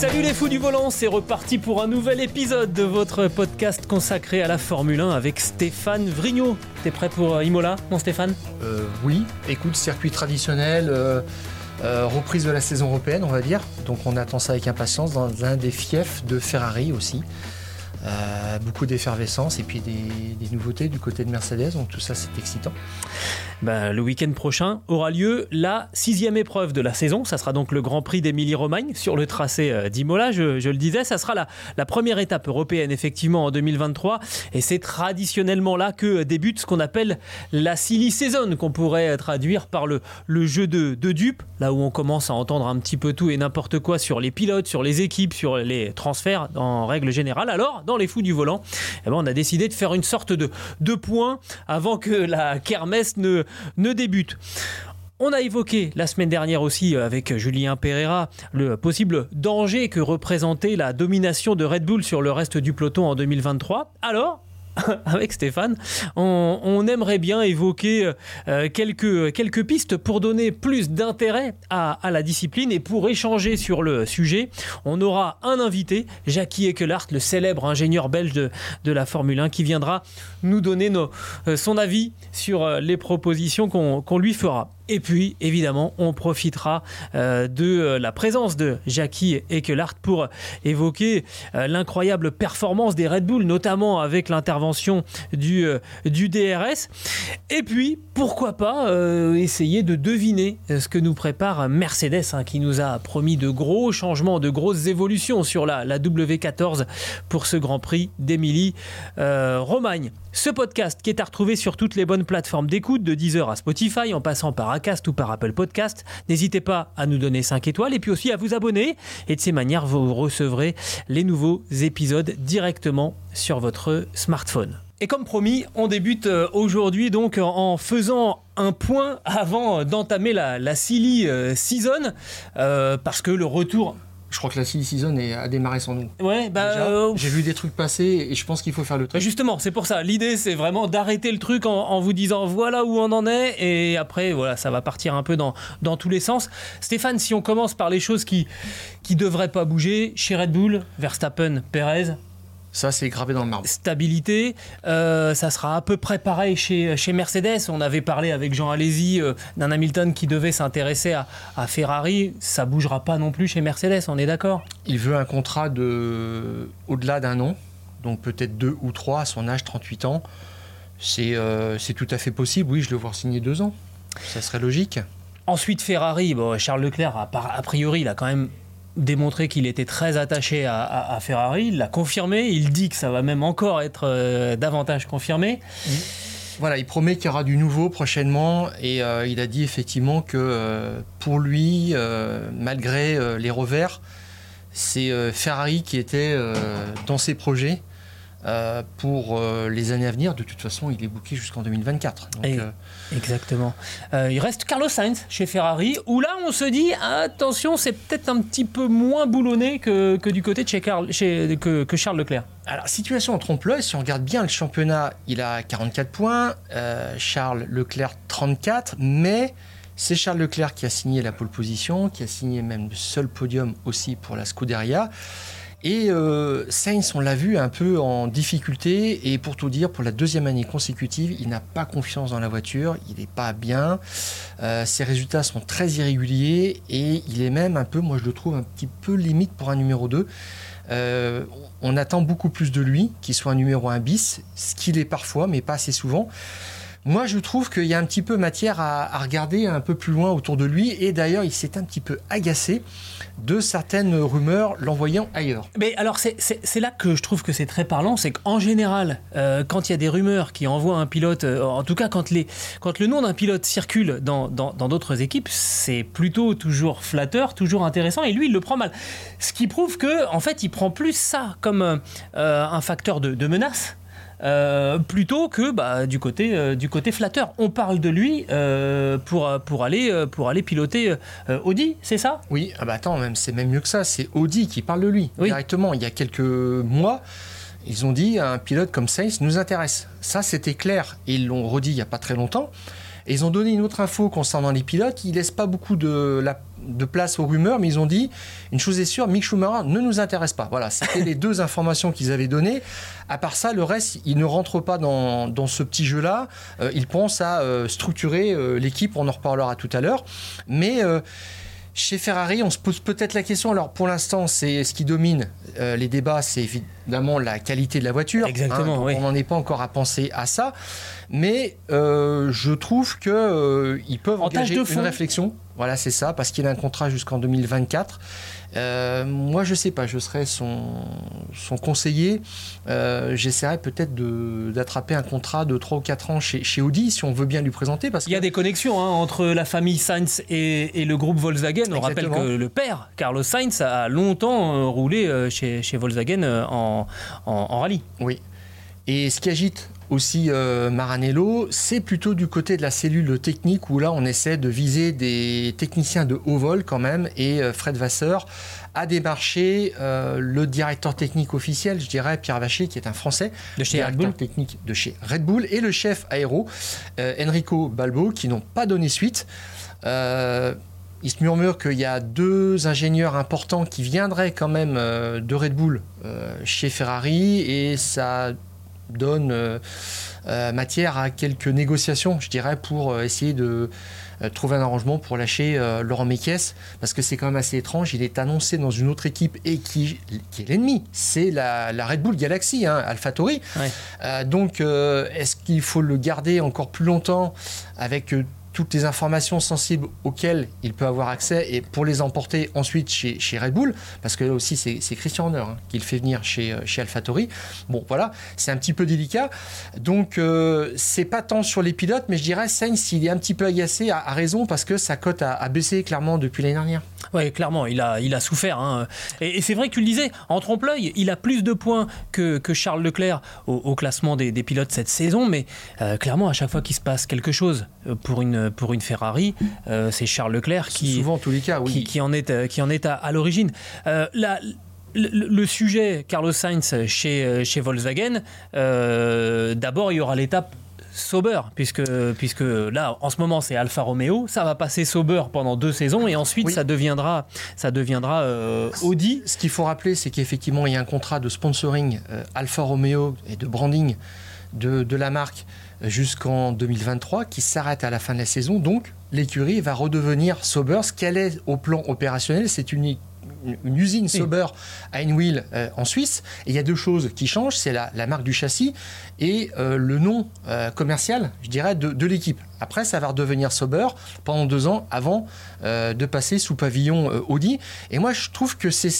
Salut les fous du volant, c'est reparti pour un nouvel épisode de votre podcast consacré à la Formule 1 avec Stéphane Vrignot. T'es prêt pour euh, Imola, mon Stéphane? Euh, oui, écoute, circuit traditionnel, euh, reprise de la saison européenne, on va dire. Donc on attend ça avec impatience dans un des fiefs de Ferrari aussi. Euh, beaucoup d'effervescence et puis des, nouveautés du côté de Mercedes, donc tout ça c'est excitant. Ben, le week-end prochain aura lieu la sixième épreuve de la saison. Ça sera donc le Grand Prix d'Émilie-Romagne sur le tracé euh, d'Imola. Je, je le disais, ça sera la, première étape européenne effectivement en 2023. Et c'est traditionnellement là que débute ce qu'on appelle la silly season, qu'on pourrait traduire par le, jeu de, de dupes. Là où on commence à entendre un petit peu tout et n'importe quoi sur les pilotes, sur les équipes, sur les transferts en règle générale. Alors, les fous du volant, eh ben, on a décidé de faire une sorte de, de point avant que la kermesse ne, ne débute. On a évoqué la semaine dernière aussi euh, avec Julien Pereira le possible danger que représentait la domination de Red Bull sur le reste du peloton en 2023. Alors, avec Stéphane, on, aimerait bien évoquer euh, quelques, pistes pour donner plus d'intérêt à, la discipline et pour échanger sur le sujet. On aura un invité, Jackie Ekelhart, le célèbre ingénieur belge de, la Formule 1, qui viendra nous donner euh, son avis sur euh, les propositions qu'on lui fera. Et puis, évidemment, on profitera euh, de euh, la présence de Jackie Ekelhart pour évoquer euh, l'incroyable performance des Red Bull, notamment avec l'intervention du, DRS. Et puis, pourquoi pas essayer de deviner ce que nous prépare Mercedes, hein, qui nous a promis de gros changements, de grosses évolutions sur la, la W14 pour ce Grand Prix d'Émilie euh, Romagne. Ce podcast qui est à retrouver sur toutes les bonnes plateformes d'écoute, de Deezer à Spotify, en passant par Acast ou par Apple Podcast. N'hésitez pas à nous donner 5 étoiles et puis aussi à vous abonner. Et de ces manières, vous recevrez les nouveaux épisodes directement sur votre smartphone. Et comme promis, on débute euh, aujourd'hui donc en faisant un point avant d'entamer la, silly euh, season, euh, parce que le retour... Je crois que la silly season est, a démarré sans nous. Ouais, bah... Euh, J'ai vu des trucs passer et je pense qu'il faut faire le truc. justement, c'est pour ça. L'idée, c'est vraiment d'arrêter le truc en, en vous disant voilà où on en est. Et après, voilà, ça va partir un peu dans, dans tous les sens. Stéphane, si on commence par les choses qui qui devraient pas bouger, chez Red Bull, Verstappen, Perez, Ça c'est gravé dans le marbre. stabilité. Euh, ça sera à peu près pareil chez, chez Mercedes. On avait parlé avec Jean Alési euh, d'un Hamilton qui devait s'intéresser à, à Ferrari. Ça bougera pas non plus chez Mercedes, on est d'accord? Il veut un contrat de au-delà d'un an, donc peut-être deux ou trois à son âge, 38 ans. C'est euh, tout à fait possible, oui, je le vois signer deux ans. Ça serait logique. Ensuite, Ferrari, bon, Charles Leclerc, a, a priori, il a quand même démontré qu'il était très attaché à, Ferrari. Il l'a confirmé. Il dit que ça va même encore être euh, davantage confirmé. Voilà, il promet qu'il y aura du nouveau prochainement et euh, il a dit effectivement que euh, pour lui, malgré les revers, c'est Ferrari qui était dans ses projets euh, pour euh, les années à venir. De toute façon, il est booké jusqu'en 2024. Donc, Et- euh, Exactement. Il reste Carlos Sainz chez Ferrari, où là, on se dit attention, c'est peut-être un petit peu moins boulonné que, que du côté de chez, que, que Charles Leclerc. Alors, situation en trompe-l'œil, si on regarde bien le championnat, il a 44 points, Charles Leclerc 34, mais c'est Charles Leclerc qui a signé la pole position, qui a signé même le seul podium aussi pour la Scuderia. Et euh, Sainz, on l'a vu un peu en difficulté, et pour tout dire, pour la deuxième année consécutive, il n'a pas confiance dans la voiture, il n'est pas bien, Euh, ses résultats sont très irréguliers, et il est même un peu, moi je le trouve un petit peu limite pour un numéro 2. Euh, on attend beaucoup plus de lui, qu'il soit un numéro 1 bis, ce qu'il est parfois, mais pas assez souvent. Moi, je trouve qu'il y a un petit peu matière à, regarder un peu plus loin autour de lui. Et d'ailleurs, il s'est un petit peu agacé de certaines rumeurs l'envoyant ailleurs. Mais alors, c'est là que je trouve que c'est très parlant. C'est qu'en général, euh, quand il y a des rumeurs qui envoient un pilote, euh, en tout cas quand, le nom d'un pilote circule dans d'autres équipes, c'est plutôt toujours flatteur, toujours intéressant. Et lui, il le prend mal. Ce qui prouve que, en fait, il prend plus ça comme euh, un facteur de menace euh, plutôt que bah, du, côté, euh, du côté flatteur. On parle de lui euh, pour, pour, aller, pour aller piloter Audi, c'est ça? Oui, ah bah attends, même, c'est même mieux que ça, c'est Audi qui parle de lui directement. Il y a quelques mois, ils ont dit un pilote comme Sainz nous intéresse. Ça, c'était clair. Et ils l'ont redit il n'y a pas très longtemps. Et ils ont donné une autre info concernant les pilotes. Ils laissent pas beaucoup de, la, de place aux rumeurs, mais ils ont dit une chose est sûre, Mick Schumacher ne nous intéresse pas. Voilà, c'était les deux informations qu'ils avaient données. À part ça, le reste, ils ne rentrent pas dans, dans ce petit jeu-là. Euh, ils pensent à euh, structurer euh, l'équipe. On en reparlera tout à l'heure. Mais chez Ferrari, on se pose peut-être la question. Alors pour l'instant, c'est ce qui domine les débats, c'est évidemment la qualité de la voiture. Exactement. Hein, on n'en est pas encore à penser à ça, mais je trouve que ils peuvent engager une réflexion voilà, c'est ça, parce qu'il a un contrat jusqu'en 2024. Euh, moi, je sais pas, je serais son, son conseiller. Euh, j'essaierais peut-être d'attraper un contrat de 3 ou 4 ans chez, chez, Audi, si on veut bien lui présenter. Parce Il y a des connexions hein, entre la famille Sainz et, le groupe Volkswagen. On rappelle que le père, Carlos Sainz, a longtemps euh, roulé chez, chez Volkswagen en, en, en rallye. Oui. Et ce qui agite aussi euh, Maranello, c'est plutôt du côté de la cellule technique où là on essaie de viser des techniciens de haut vol quand même et euh, Fred Vasseur a démarché euh, le directeur technique officiel, je dirais Pierre Vacher qui est un Français, de chez Red Bull. technique de chez Red Bull et le chef aéro Enrico Balbo qui n'ont pas donné suite. Il se murmure qu'il y a deux ingénieurs importants qui viendraient quand même de Red Bull chez Ferrari et ça donne euh, euh, matière à quelques négociations, je dirais, pour euh, essayer de trouver un arrangement pour lâcher Laurent Mekies, parce que c'est quand même assez étrange. Il est annoncé dans une autre équipe et qui, qui est l'ennemi. C'est la, Red Bull Galaxy, hein, AlphaTauri. donc, est-ce qu'il faut le garder encore plus longtemps avec toutes les informations sensibles auxquelles il peut avoir accès et pour les emporter ensuite chez, Red Bull, parce que là aussi c'est Christian Horner hein, qui le fait venir chez, euh, chez AlphaTauri. Bon voilà, c'est un petit peu délicat. Donc euh, c'est pas tant sur les pilotes, mais je dirais Sainz, il est un petit peu agacé, a, raison, parce que sa cote a, baissé clairement depuis l'année dernière. Oui, clairement, il a, il a souffert. Hein. Et, c'est vrai que tu le disais, en trompe-l'œil, il a plus de points que, que Charles Leclerc au, classement des, des, pilotes cette saison, mais euh, clairement, à chaque fois qu'il se passe quelque chose pour une pour une Ferrari, euh, c'est Charles Leclerc qui, souvent tous les cas, qui, en est, qui en est à, l'origine. Euh, le, sujet Carlos Sainz chez, euh, chez Volkswagen, d'abord il y aura l'étape Sauber, puisque, puisque là, en ce moment, c'est Alfa Romeo. Ça va passer Sauber pendant deux saisons et ensuite, ça deviendra, ça deviendra Audi. Ce qu'il faut rappeler, c'est qu'effectivement, il y a un contrat de sponsoring Alfa Romeo et de branding de, de la marque jusqu'en 2023 qui s'arrête à la fin de la saison. Donc l'écurie va redevenir Sauber. Ce qu'elle est au plan opérationnel, c'est une, usine Sauber à Einwil euh, en Suisse. Et il y a deux choses qui changent, c'est la, marque du châssis et euh, le nom euh, commercial, je dirais, de, de l'équipe. Après, ça va redevenir Sauber pendant deux ans avant de passer sous pavillon Audi. Et moi, je trouve que c'est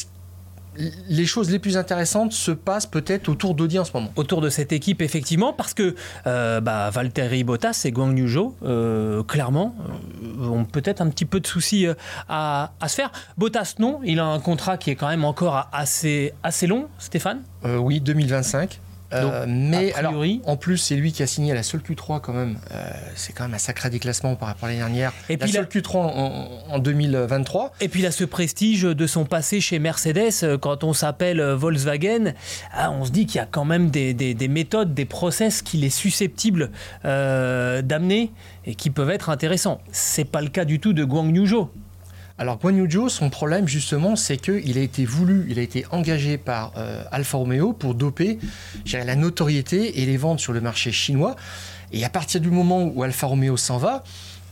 les choses les plus intéressantes se passent peut-être autour d'Audi en ce moment. Autour de cette équipe, effectivement, parce que euh, bah, Valtteri Bottas et Guang euh, clairement, euh, ont peut-être un petit peu de soucis à, se faire. Bottas, non, il a un contrat qui est quand même encore assez, assez long, Stéphane? Oui, 2025. Euh, mais alors, en plus, c'est lui qui a signé la seule Q3 quand même. Euh, c'est quand même un sacré déclassement par rapport à l'année dernière. Et la puis seule Q3 en, 2023. Et puis il a ce prestige de son passé chez Mercedes. Euh, quand on s'appelle Volkswagen, ah, on se dit qu'il y a quand même des, des, méthodes, des process qu'il est susceptible d'amener et qui peuvent être intéressants. C'est pas le cas du tout de Guang Yu alors Guan Yu son problème justement, c'est qu'il a été voulu, il a été engagé par euh, Alfa Romeo pour doper la notoriété et les ventes sur le marché chinois. Et à partir du moment où Alfa Romeo s'en va,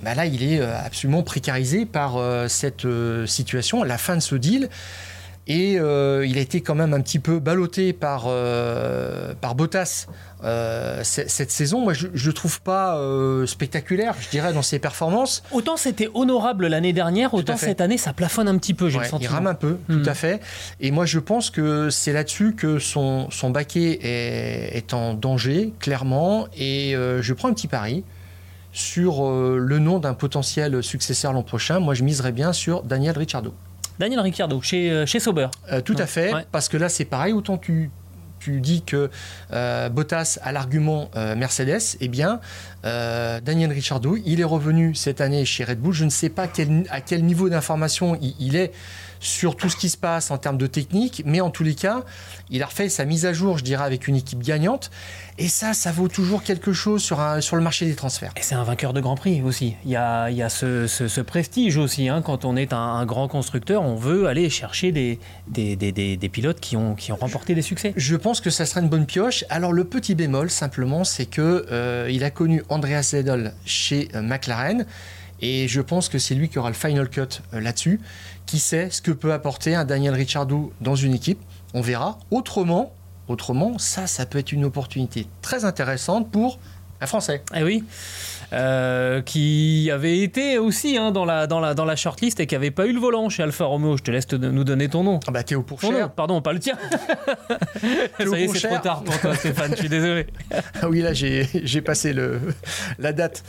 bah là, il est euh, absolument précarisé par euh, cette situation, la fin de ce deal. Et il a été quand même un petit peu ballotté par, par Bottas euh, cette saison, moi, je ne trouve pas euh, spectaculaire, je dirais, dans ses performances. Autant c'était honorable l'année dernière, autant cette année, ça plafonne un petit peu, j'ai le sentiment. Il rame un peu, tout hmm. à fait. Et moi, je pense que c'est là-dessus que son, son baquet est, en danger, clairement. Et euh, je prends un petit pari sur le nom d'un potentiel successeur l'an prochain. Moi, je miserais bien sur Daniel Ricciardo. Daniel Ricciardo, chez, chez Sauber. tout à fait, parce que là, c'est pareil, autant tu, tu dis que euh, Bottas a l'argument euh, Mercedes, eh bien, euh, Daniel Ricciardo, il est revenu cette année chez Red Bull. Je ne sais pas à quel niveau d'information il, est sur tout ce qui se passe en termes de technique, mais en tous les cas, il a refait sa mise à jour, je dirais, avec une équipe gagnante. Et ça, ça vaut toujours quelque chose sur, un, sur le marché des transferts. Et c'est un vainqueur de Grand Prix aussi. Il y a, il y a ce, prestige aussi. Hein. Quand on est un, grand constructeur, on veut aller chercher des, des, des, des, pilotes qui ont, qui ont remporté des succès. Je pense que ça serait une bonne pioche. Alors le petit bémol, simplement, c'est que euh, il a connu Andreas Seidel chez euh, McLaren. Et je pense que c'est lui qui aura le final cut euh, là-dessus. Qui sait ce que peut apporter un Daniel Ricciardo dans une équipe On verra. Autrement, autrement, ça, ça peut être une opportunité très intéressante pour un Français. Eh oui. Euh, qui avait été aussi hein, dans, la, dans, la, dans la shortlist et qui n'avait pas eu le volant chez Alfa Romeo. Je te laisse nous donner ton nom. Ah bah Théo Pourchère. Pardon, pas le tien. Ça y est, c'est trop tard pour toi, Stéphane. Je suis désolé. ah oui, là, j'ai passé le, la date.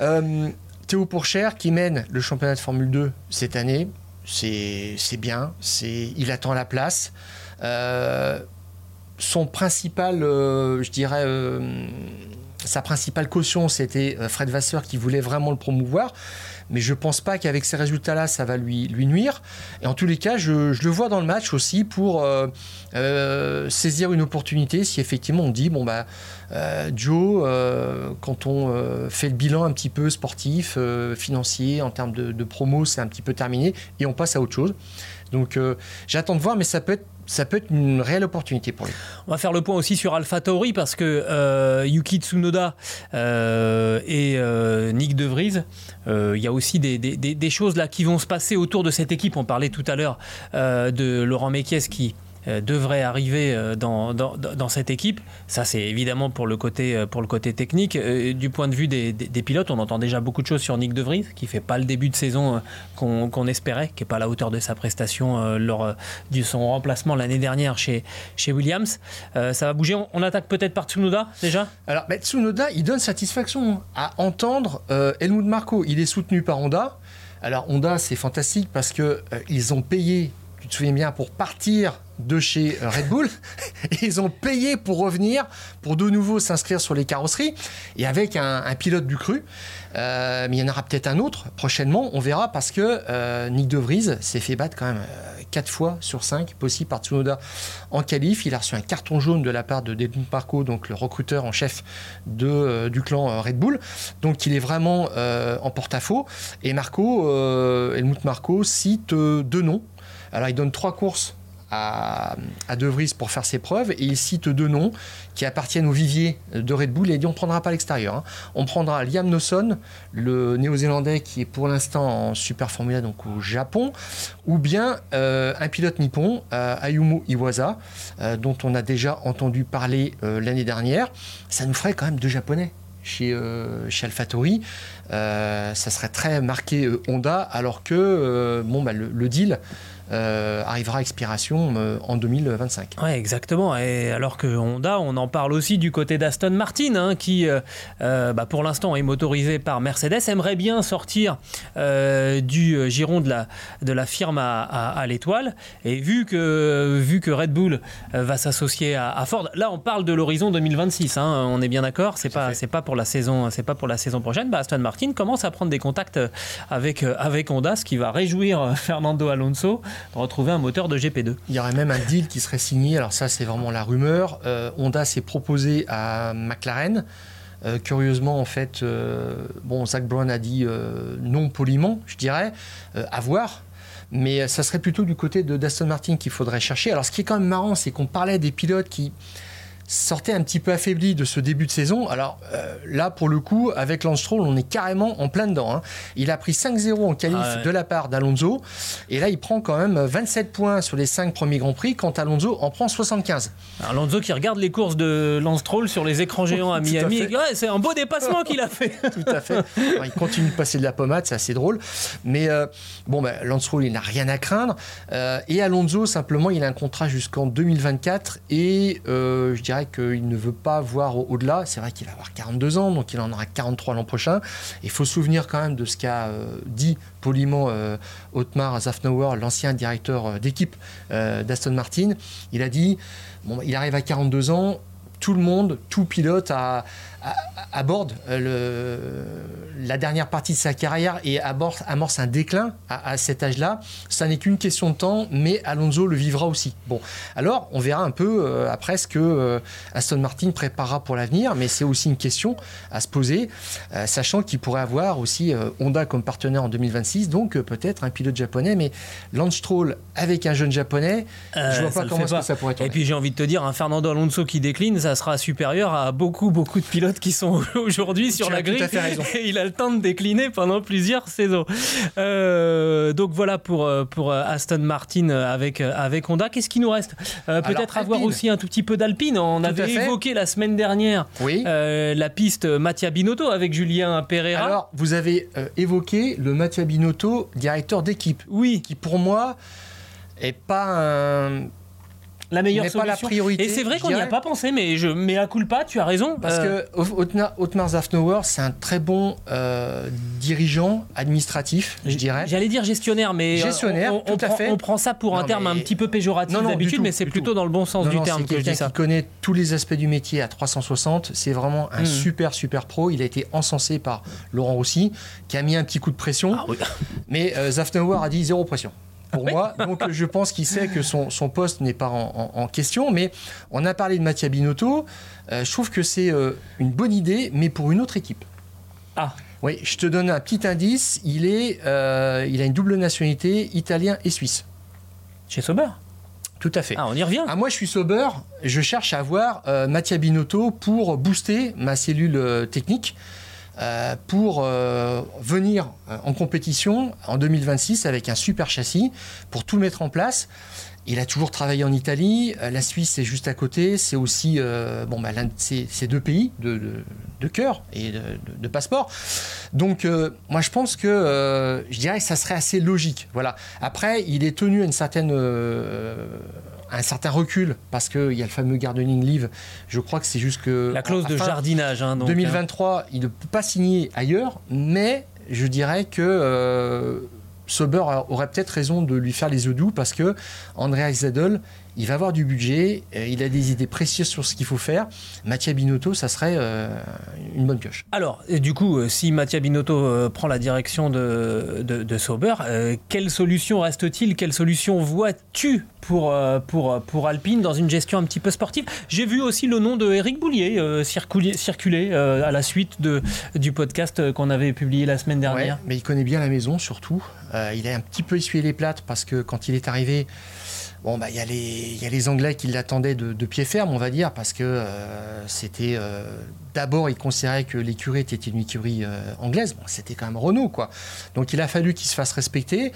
Euh, Théo Pourchère qui mène le championnat de Formule 2 cette année, c'est bien, il attend la place. Euh, son principal, euh, je dirais, euh, sa principale caution, c'était Fred Vasseur qui voulait vraiment le promouvoir mais je pense pas qu'avec ces résultats-là, ça va lui, nuire. Et en tous les cas, je, le vois dans le match aussi pour euh, euh, saisir une opportunité si effectivement on dit, bon, bah, euh, Joe, quand on fait le bilan un petit peu sportif, financier, en termes de, de promo, c'est un petit peu terminé, et on passe à autre chose. Donc j'attends de voir, mais ça peut être ça peut être une réelle opportunité pour lui. On va faire le point aussi sur Alpha Tauri parce que euh, Yuki Tsunoda euh, et euh, Nick De Vries, il y a aussi des, des, choses là qui vont se passer autour de cette équipe. On parlait tout à l'heure de Laurent Mekies qui devrait arriver euh, dans, dans, cette équipe. Ça, c'est évidemment pour le côté, euh, pour le côté technique. Du point de vue des, des, pilotes, on entend déjà beaucoup de choses sur Nick De Vries, qui fait pas le début de saison qu'on espérait, qui n'est pas à la hauteur de sa prestation lors de son remplacement l'année dernière chez, chez Williams. ça va bouger. On, attaque peut-être par Tsunoda déjà? Alors, Tsunoda, il donne satisfaction à entendre Helmut Marco. Il est soutenu par Honda. Alors Honda, c'est fantastique parce que ils ont payé, tu te souviens bien, pour partir de chez euh, Red Bull. Ils ont payé pour revenir, pour de nouveau s'inscrire sur les carrosseries. Et avec un, pilote du cru. Euh, mais il y en aura peut-être un autre prochainement, on verra, parce que euh, Nick De Vries s'est fait battre quand même 4 fois sur 5 possible par Tsunoda en qualif. Il a reçu un carton jaune de la part de Devin Parco, donc le recruteur en chef de, du clan Red Bull. Donc il est vraiment en porte-à-faux. Et Marco, Helmut Marco cite deux noms. Alors il donne trois courses à, De Vries pour faire ses preuves et il cite deux noms qui appartiennent au vivier de Red Bull et il dit on ne prendra pas l'extérieur. Hein. On prendra Liam Lawson, le néo-zélandais qui est pour l'instant en Super Formula donc au Japon, ou bien euh, un pilote nippon, euh, Ayumu Iwasa, euh, dont on a déjà entendu parler l'année dernière. Ça nous ferait quand même deux japonais chez, chez AlphaTauri. ça serait très marqué Honda alors que bon, bah, le deal euh, arrivera à expiration euh, en 2025. Oui, exactement. Et alors que Honda, on en parle aussi du côté d'Aston Martin, hein, qui euh, bah, pour l'instant est motorisé par Mercedes, aimerait bien sortir du giron de la, de la firme à, l'étoile. Et vu que, vu que Red Bull va s'associer à, Ford, là on parle de l'horizon 2026, hein, on est bien d'accord, c'est pas, pas pour la saison, c'est pas pour la saison prochaine. Bah, Aston Martin commence à prendre des contacts avec, avec Honda, ce qui va réjouir Fernando Alonso retrouver un moteur de GP2. Il y aurait même un deal qui serait signé, alors ça c'est vraiment la rumeur. Euh, Honda s'est proposé à McLaren. Euh, curieusement, en fait, euh, bon, Zach Brown a dit non poliment, je dirais, à voir. Mais ça serait plutôt du côté de d'Aston Martin qu'il faudrait chercher. Alors, ce qui est quand même marrant, c'est qu'on parlait des pilotes qui sortait un petit peu affaibli de ce début de saison. Alors euh, là, pour le coup, avec Lance Stroll, on est carrément en plein dedans. hein. Il a pris 5-0 en qualif Ah ouais. de la part d'Alonso. Et là, il prend quand même 27 points sur les 5 premiers Grands Prix, quand Alonso en prend 75. Alors, Alonso qui regarde les courses de Lance Stroll sur les écrans géants à Miami. Ouais, c'est un beau dépassement qu'il a fait. Tout à fait. Alors, il continue de passer de la pommade, c'est assez drôle. Mais euh, bon, ben, Lance Stroll, il n'a rien à craindre. Euh, et Alonso, simplement, il a un contrat jusqu'en 2024. Et je dirais qu'il ne veut pas voir au- au-delà. C'est vrai qu'il va avoir 42 ans, donc il en aura 43 l'an prochain. Il faut se souvenir quand même de ce qu'a euh, dit poliment euh, Otmar Zafnauer, l'ancien directeur euh, d'équipe d'Aston Martin. Il a dit il arrive à 42 ans. Tout le monde, tout pilote a- aborde euh, le- la dernière partie de sa carrière et aborde- amorce un déclin à, à cet âge-là. Ça n'est qu'une question de temps, mais Alonso le vivra aussi. Bon, alors on verra un peu euh, après ce que euh, Aston Martin préparera pour l'avenir, mais c'est aussi une question à se poser, euh, sachant qu'il pourrait avoir aussi Honda comme partenaire en 2026, donc peut-être un pilote japonais, mais Lance Stroll avec un jeune japonais, je vois pas comment que ça pourrait Et tourner. puis j'ai envie de te dire, un Fernando Alonso qui décline, ça sera supérieur à beaucoup, beaucoup de pilotes qui sont aujourd'hui sur Tu la grille. Et il a le temps de décliner pendant plusieurs saisons. Euh, donc voilà pour, euh, pour euh, Aston Martin avec, avec Honda. Qu'est-ce qui nous reste? Euh, Peut-être avoir aussi un tout petit peu d'Alpine. On Tout avait évoqué la semaine dernière Oui. euh, la piste Mattia Binotto avec Julien Pereira. Alors, vous avez évoqué le Mattia Binotto, directeur d'équipe, oui, qui pour moi est pas un. La meilleure pas solution. la priorité, Et c'est vrai qu'on n'y a pas pensé, mais je mets à coup pas, tu as raison. Parce Euh, que Otmar, Zafnauer, c'est un très bon euh, dirigeant administratif, je dirais. J'allais dire gestionnaire, mais euh, Gestionnaire, on, on tout à prend, fait. on prend ça pour un terme mais- un petit peu péjoratif d'habitude, mais c'est plutôt tout. dans le bon sens Non, du non, terme que je dis ça. qui connaît tous les aspects du métier à 360. C'est vraiment un Mhm. super, super pro. Il a été encensé par Laurent Rossi, qui a mis un petit coup de pression. Ah oui. Mais euh, Zafnauer a dit zéro pression. Pour moi, donc je pense qu'il sait que son, son poste n'est pas en, en- en question. Mais on a parlé de Mattia Binotto. Euh, je trouve que c'est euh, une bonne idée, mais pour une autre équipe. Ah, Oui, je te donne un petit indice. Il, est, euh, il a une double nationalité, italien et suisse. chez Sauber. Tout à fait. Ah, on y revient. Ah, moi, je suis sober. Je cherche à avoir Mattia Binotto pour booster ma cellule technique. Euh, pour euh, venir euh, en compétition en 2026 avec un super châssis pour tout mettre en place. Il a toujours travaillé en Italie, la Suisse c'est juste à côté, c'est aussi bon, bah, ces, deux pays de, cœur et de, passeport. Donc moi je pense que je dirais que ça serait assez logique. Voilà. Après il est tenu à une certaine un certain recul parce qu'il y a le fameux gardening leave. Je crois que c'est juste que La clause de jardinage. Hein, donc, 2023, il ne peut pas signer ailleurs, mais je dirais que euh, Sauber aurait peut-être raison de lui faire les yeux doux parce que Andreas Zedel, il va avoir du budget, euh, il a des idées précises sur ce qu'il faut faire. Mattia Binotto, ça serait euh, une bonne pioche. Alors, du coup, euh, si Mattia Binotto euh, prend la direction de, de, de Sauber, euh, quelle solution reste-t-il? Quelle solution vois-tu pour, pour, pour Alpine dans une gestion un petit peu sportive? J'ai vu aussi le nom de Eric Boulier circuler, circuler à la suite de, du podcast qu'on avait publié la semaine dernière. Ouais, mais il connaît bien la maison surtout. Il a un petit peu essuyé les plates parce que quand il est arrivé, bon bah il y a les il y a les Anglais qui l'attendaient de, de pied ferme, on va dire, parce que euh, c'était euh, d'abord ils considéraient que l'écurie était une écurie euh, anglaise. Bon, c'était quand même Renault quoi. Donc il a fallu qu'il se fasse respecter.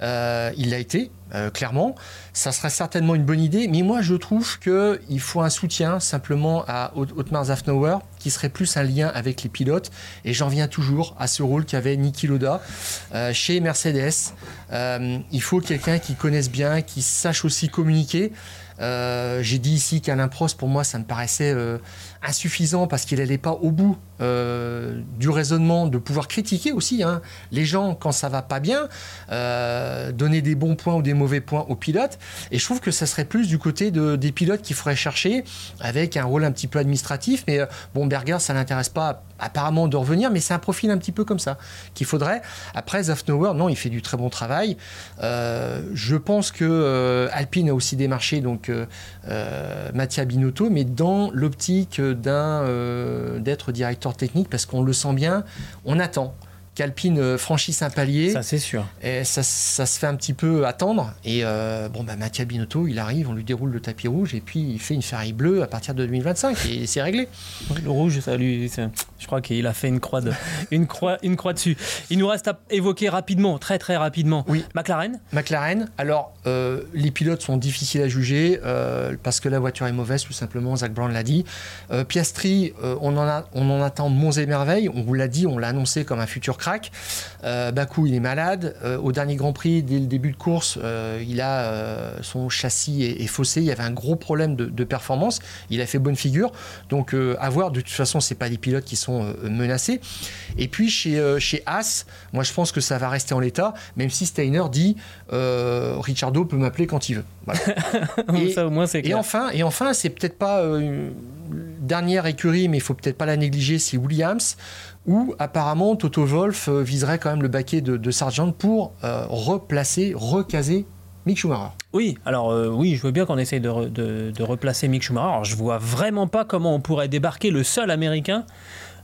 Euh, il l'a été, euh, clairement. Ça serait certainement une bonne idée, mais moi je trouve qu'il faut un soutien simplement à Ot- Otmar Zafnauer, qui serait plus un lien avec les pilotes. Et j'en viens toujours à ce rôle qu'avait Niki Loda euh, chez Mercedes. Il faut quelqu'un qui connaisse bien, qui sache aussi communiquer. J'ai dit ici qu'Alain Prost, pour moi, ça me paraissait insuffisant parce qu'il n'allait pas au bout euh, du raisonnement de pouvoir critiquer aussi hein, les gens quand ça va pas bien, euh, donner des bons points ou des mauvais points aux pilotes. Et je trouve que ça serait plus du côté de, des pilotes qu'il faudrait chercher avec un rôle un petit peu administratif. Mais euh, bon, Berger, ça l'intéresse pas apparemment de revenir, mais c'est un profil un petit peu comme ça qu'il faudrait. Après, Zafnauer, non, il fait du très bon travail. Je pense que Alpine a aussi démarché donc Mattia Binotto, mais dans l'optique euh, d'être directeur technique, parce qu'on le sent bien, on attend qu'Alpine franchisse un palier. Ça, c'est sûr. Et ça, ça, se fait un petit peu attendre. Et bon, bah, Mattia Binotto, il arrive, on lui déroule le tapis rouge et puis il fait une Ferrari bleue à partir de 2025 et c'est réglé. Le rouge, ça lui, je crois qu'il a fait une croix, de, une, croix, une croix dessus. Il nous reste à évoquer rapidement, très très rapidement, oui. McLaren. McLaren, alors euh, les pilotes sont difficiles à juger euh, parce que la voiture est mauvaise, tout simplement, Zach Brown l'a dit. Euh, Piastri, on, en a, on en attend monts et merveilles, on vous l'a dit, on l'a annoncé comme un futur crack. Bakou, il est malade. au dernier Grand Prix, dès le début de course, il a son châssis est, faussé, il y avait un gros problème de, de performance, il a fait bonne figure. Donc à voir, de toute façon, c'est pas les pilotes qui sont menacés. Et puis chez, chez As, moi je pense que ça va rester en l'état, même si Steiner dit euh, Richardo peut m'appeler quand il veut. et, ça, au moins, c'est Et enfin, et enfin c'est peut-être pas euh, une dernière écurie, mais il faut peut-être pas la négliger, c'est Williams, où apparemment Toto Wolf euh, viserait quand même le baquet de, Sargent pour replacer, recaser Mick Schumacher. Oui, alors oui, je veux bien qu'on essaye de, de, replacer Mick Schumacher. Alors, je vois vraiment pas comment on pourrait débarquer le seul Américain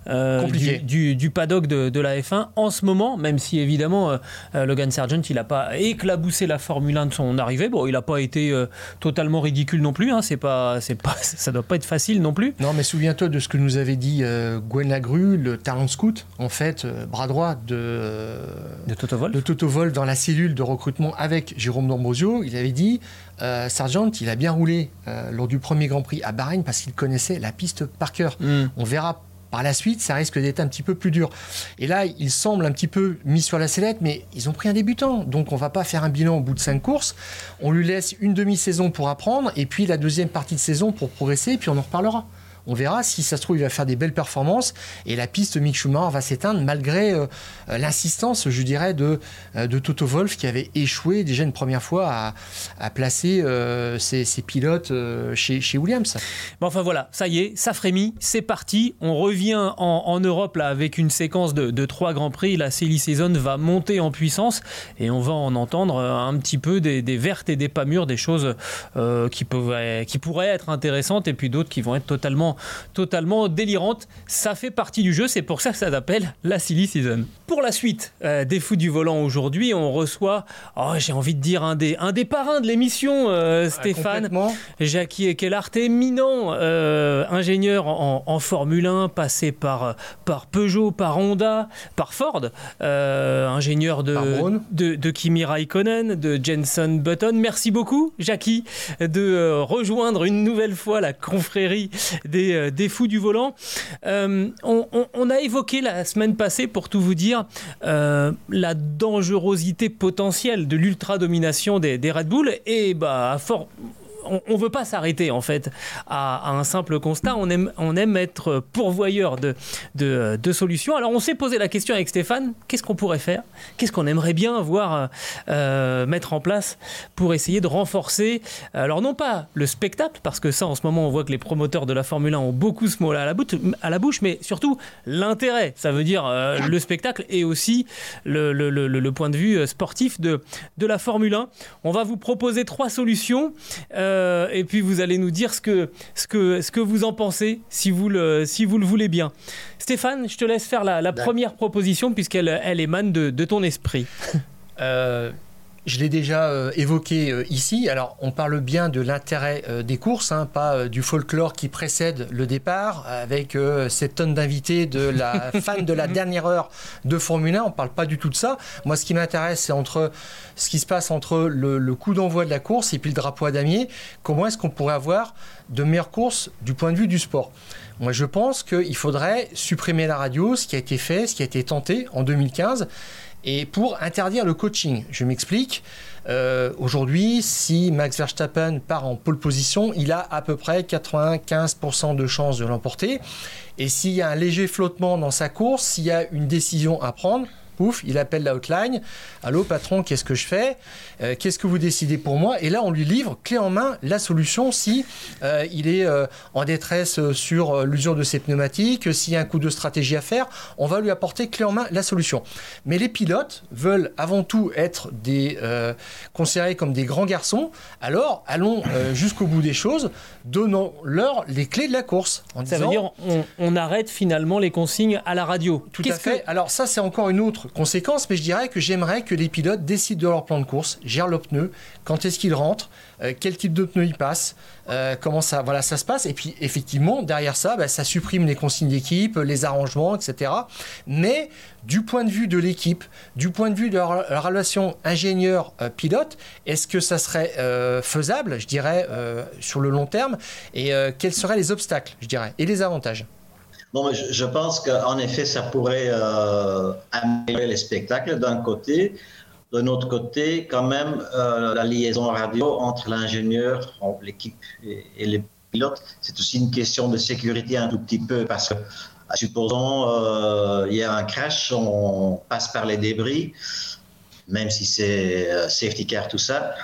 euh, du, paddock de, la F1 en ce moment, même si évidemment euh, euh, Logan Sargent il n'a pas éclaboussé la Formule 1 de son arrivée. Bon, il n'a pas été totalement ridicule non plus. Hein, c'est pas, c'est pas, ça doit pas être facile non plus. Non, mais souviens-toi de ce que nous avait dit Gwen Lagru, le talent scout, en fait, bras droit de de Toto Wolff. De Toto Wolff dans la cellule de recrutement avec Jérôme D'Ambrosio. Il avait dit. Sargent, il a bien roulé lors du premier Grand Prix à Bahreïn parce qu'il connaissait la piste par cœur. Hmm. On verra par la suite, ça risque d'être un petit peu plus dur. Et là, il semble un petit peu mis sur la sellette, mais ils ont pris un débutant. Donc, on va pas faire un bilan au bout de cinq courses. On lui laisse une demi-saison pour apprendre, et puis la deuxième partie de saison pour progresser, et puis on en reparlera. On verra si ça se trouve, il va faire des belles performances et la piste Mick Schumacher va s'éteindre malgré euh, euh, l'insistance, je dirais, de, euh, de Toto Wolf qui avait échoué déjà une première fois à, placer ses, pilotes chez, chez, Williams. Bon, enfin voilà, ça y est, ça frémit, c'est parti. On revient en, Europe là avec une séquence de, trois grands prix. La Silly Season va monter en puissance et on va en entendre un petit peu des, vertes et des pas mûres, des choses qui, qui pourraient être intéressantes et puis d'autres qui vont être totalement totalement, délirante. Ça fait partie du jeu, c'est pour ça que ça s'appelle la Silly Season. Pour la suite euh, des fous du volant aujourd'hui, on reçoit, oh, j'ai envie de dire, un des, un des parrains de l'émission, euh, Stéphane. Jackie Ekelart, éminent euh, ingénieur en, Formule 1, passé par, par Peugeot, par Honda, par Ford, ingénieur de, de, de, Kimi Raikkonen, de Jenson Button. Merci beaucoup, Jackie, de rejoindre une nouvelle fois la confrérie des euh, des, fous du volant. Euh, on, a évoqué la semaine passée, pour tout vous dire, euh, la dangerosité potentielle de l'ultra-domination des, des, Red Bull. Et bah, fort on ne veut pas s'arrêter en fait à, un simple constat. On aime, on aime être pourvoyeur de, de, solutions. Alors on s'est posé la question avec Stéphane qu'est-ce qu'on pourrait faire? Qu'est-ce qu'on aimerait bien voir euh, mettre en place pour essayer de renforcer Alors non pas le spectacle, parce que ça en ce moment on voit que les promoteurs de la Formule 1 ont beaucoup ce mot-là à la, bouche, mais surtout l'intérêt. Ça veut dire euh, le spectacle et aussi le, point de vue sportif de, de la Formule 1. On va vous proposer trois solutions. Euh, euh, et puis vous allez nous dire ce que, ce que, ce que vous en pensez, si vous, le, si vous le voulez bien. Stéphane, je te laisse faire la, première proposition, puisqu'elle elle émane de, de ton esprit. Euh, je l'ai déjà euh, évoqué euh, ici. Alors, on parle bien de l'intérêt euh, des courses, hein, pas du folklore qui précède le départ, avec cette tonne d'invités de la fan de la dernière heure de Formule 1. On ne parle pas du tout de ça. Moi, ce qui m'intéresse, c'est entre ce qui se passe entre le, le coup d'envoi de la course et puis le drapeau à damier. Comment est-ce qu'on pourrait avoir de meilleures courses du point de vue du sport? Moi, je pense qu'il faudrait supprimer la radio, ce qui a été fait, ce qui a été tenté en 2015 et pour interdire le coaching. Je m'explique. Euh, aujourd'hui, si Max Verstappen part en pole position, il a à peu près 95% de chances de l'emporter. Et s'il y a un léger flottement dans sa course, s'il y a une décision à prendre, pouf, il appelle la hotline. Allô, patron, qu'est-ce que je fais? Euh, Qu'est-ce que vous décidez pour moi? Et là, on lui livre clé en main la solution si euh, il est euh, en détresse sur l'usure de ses pneumatiques, s'il y a un coup de stratégie à faire, on va lui apporter clé en main la solution. Mais les pilotes veulent avant tout être des considérés comme des grands garçons. Alors, allons jusqu'au bout des choses, donnons-leur les clés de la course. ça veut dire on, on arrête finalement les consignes à la radio. Tout à fait. Alors ça, c'est encore une autre d'autres conséquences, mais je dirais que j'aimerais que les pilotes décident de leur plan de course, gèrent le pneu, quand est-ce qu'ils rentrent, euh, quel type de pneu ils passent, euh, comment ça, voilà, ça se passe. Et puis effectivement, derrière ça, bah, ça supprime les consignes d'équipe, les arrangements, etc. Mais du point de vue de l'équipe, du point de vue de la, relation ingénieur-pilote, est-ce que ça serait faisable, je dirais, sur le long terme Et quels seraient les obstacles, je dirais, et les avantages? Je, pense qu'en effet, ça pourrait euh, améliorer les spectacles d'un côté. D'un autre côté, quand même, euh, la liaison radio entre l'ingénieur, l'équipe et, les pilotes, c'est aussi une question de sécurité un tout petit peu parce que, supposons, euh, il y a un crash, on passe par les débris, même si c'est safety car, tout ça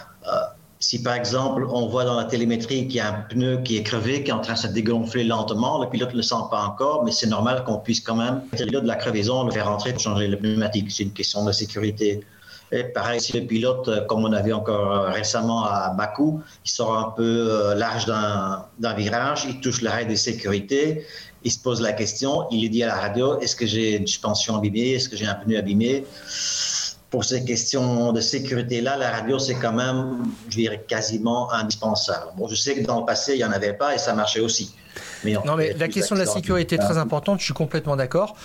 si par exemple on voit dans la télémétrie qu'il y a un pneu qui est crevé, qui est en train de se dégonfler lentement, le pilote ne le sent pas encore, mais c'est normal qu'on puisse quand même, de la crevaison, le faire rentrer pour changer le pneumatique. C'est une question de sécurité. Et pareil, si le pilote, euh, comme on a vu encore euh, récemment à Bakou, il sort un peu euh, large d'un virage, il touche l'arrêt de sécurité, il se pose la question, il dit à la radio, est-ce que j'ai une suspension abîmée, est-ce que j'ai un pneu abîmé? Pour ces questions de sécurité-là, la radio, c'est quand même, je dirais, quasiment indispensable. Bon, je sais que dans le passé, il n'y en avait pas et ça marchait aussi. Mais non, mais la question de la sécurité est très importante, je suis complètement d'accord.